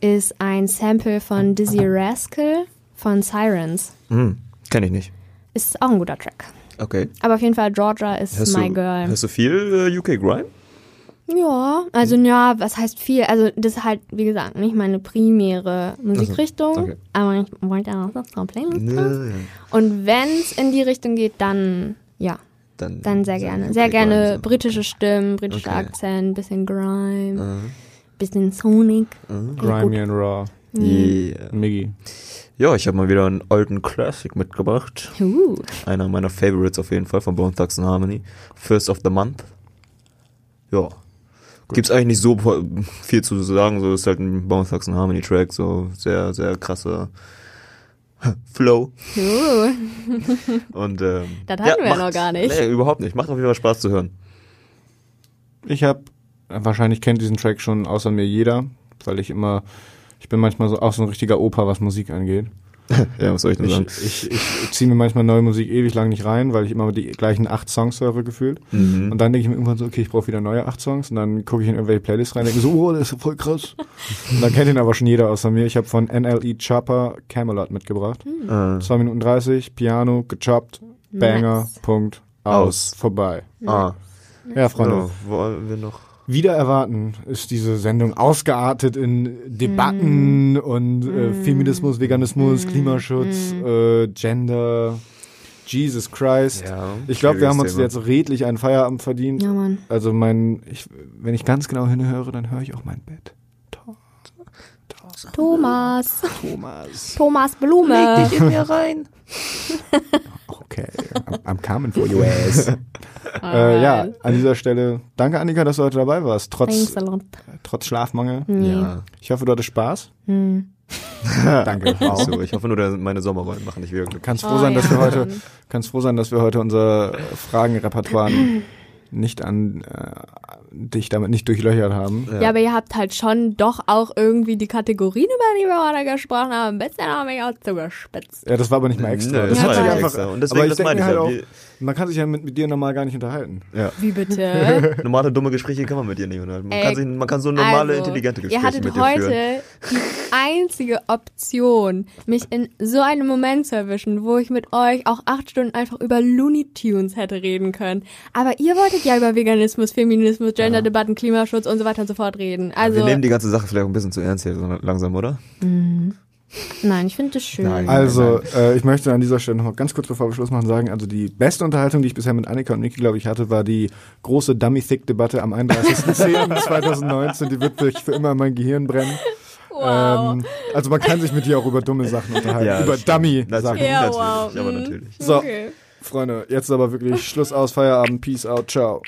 ist ein Sample von Dizzy Rascal von Sirens. Mhm. Kenn ich nicht. Ist auch ein guter Track. Okay. Aber auf jeden Fall Georgia ist hast my du, girl. Hast du viel äh, UK Grime? Ja, also ja, was heißt viel? Also das ist halt, wie gesagt, nicht meine primäre Musikrichtung, okay. aber ich wollte ja auch noch eine Playlist ja, ja. Und wenn es in die Richtung geht, dann ja, dann, dann sehr gerne. Sehr gerne britische Stimmen, britischer okay. Akzent, bisschen Grime, uh. bisschen Sonic. Uh. Grimy and Raw. Yeah. Miggy. Ja, ich habe mal wieder einen alten Classic mitgebracht. Uh. Einer meiner Favorites auf jeden Fall von Bone Thugs Harmony. First of the Month. Ja. Gibt's eigentlich nicht so viel zu sagen, so ist halt ein Bone Thugs Harmony Track, so sehr, sehr krasse Flow. Uh. Und ähm, das hatten ja, wir macht, noch gar nicht. Nee, überhaupt nicht. Macht auf jeden Fall Spaß zu hören. Ich habe wahrscheinlich kennt diesen Track schon außer mir jeder, weil ich immer ich bin manchmal so auch so ein richtiger Opa, was Musik angeht. (laughs) ja, was soll ich denn sagen? Ich, ich, ich ziehe mir manchmal neue Musik ewig lang nicht rein, weil ich immer die gleichen acht Songs höre gefühlt. Mhm. Und dann denke ich mir irgendwann so, okay, ich brauche wieder neue acht Songs. Und dann gucke ich in irgendwelche Playlists rein und denke so, oh, das ist voll krass. und dann kennt ihn aber schon jeder außer mir. Ich habe von NLE Chopper Camelot mitgebracht. Mhm. 2 Minuten 30, Piano, gechoppt, Banger, nice. Punkt, aus, aus. vorbei. Nice. Ah. Ja, Freunde. So, wollen wir noch wieder erwarten ist diese Sendung ausgeartet in Debatten mm. und äh, mm. Feminismus, Veganismus, mm. Klimaschutz, mm. äh, Gender. Jesus Christ. Ja, ich glaube, wir haben uns Thema. jetzt redlich einen Feierabend verdient. Ja, Mann. Also mein, ich, wenn ich ganz genau hinhöre, dann höre ich auch mein Bett. Thomas. Thomas. Thomas Blume. in mir rein. (laughs) Okay, I'm, I'm coming for your ass. (laughs) äh, ja, an dieser Stelle, danke Annika, dass du heute dabei warst, trotz, trotz Schlafmangel. Nee. Ja. Ich hoffe, du hattest Spaß. Hm. (laughs) danke. Wow. So, ich hoffe nur, dass meine Sommerrollen machen nicht wirklich. Kannst froh Oh, sein, dass wir heute, kannst froh sein, dass wir heute unser Fragenrepertoire nicht an äh, dich damit nicht durchlöchert haben. Ja, aber ihr habt halt schon doch auch irgendwie die Kategorien, über die wir heute gesprochen haben, ein bisschen haben wir auch zugespitzt. Ja, das war aber nicht mal extra. Nö, das das hat war sich ja nicht einfach. extra. Und deswegen, aber ich das meine ich halt ja, auch, man kann sich ja mit, mit dir normal gar nicht unterhalten. Ja. Wie bitte? (laughs) Normale dumme Gespräche kann man mit dir nicht unterhalten. Man, Ey, kann, sich, man kann so normale, also, intelligente Ihr Gespräche hattet mit dir heute führen. die einzige Option, mich in so einem Moment zu erwischen, wo ich mit euch auch acht Stunden einfach über Looney Tunes hätte reden können. Aber ihr wolltet ja über Veganismus, Feminismus, Genderdebatten, Klimaschutz und so weiter und so fort reden. Also, Wir nehmen die ganze Sache vielleicht auch ein bisschen zu ernst hier langsam, oder? Nein, ich finde das schön. Nein. Also, äh, ich möchte an dieser Stelle noch mal ganz kurz bevor wir Schluss machen sagen, also die beste Unterhaltung, die ich bisher mit Annika und Niki, glaube ich, hatte, war die große Dummy-Thick-Debatte am 31.10.2019. Die wird sich für immer in mein Gehirn brennen. Wow. Ähm, also man kann sich mit dir auch über dumme Sachen unterhalten, Ja, über. Dummy-Sachen. Natürlich, Ja, natürlich, wow. aber Mhm. natürlich. So, Okay. Freunde, jetzt aber wirklich Schluss aus, Feierabend, Peace out, ciao.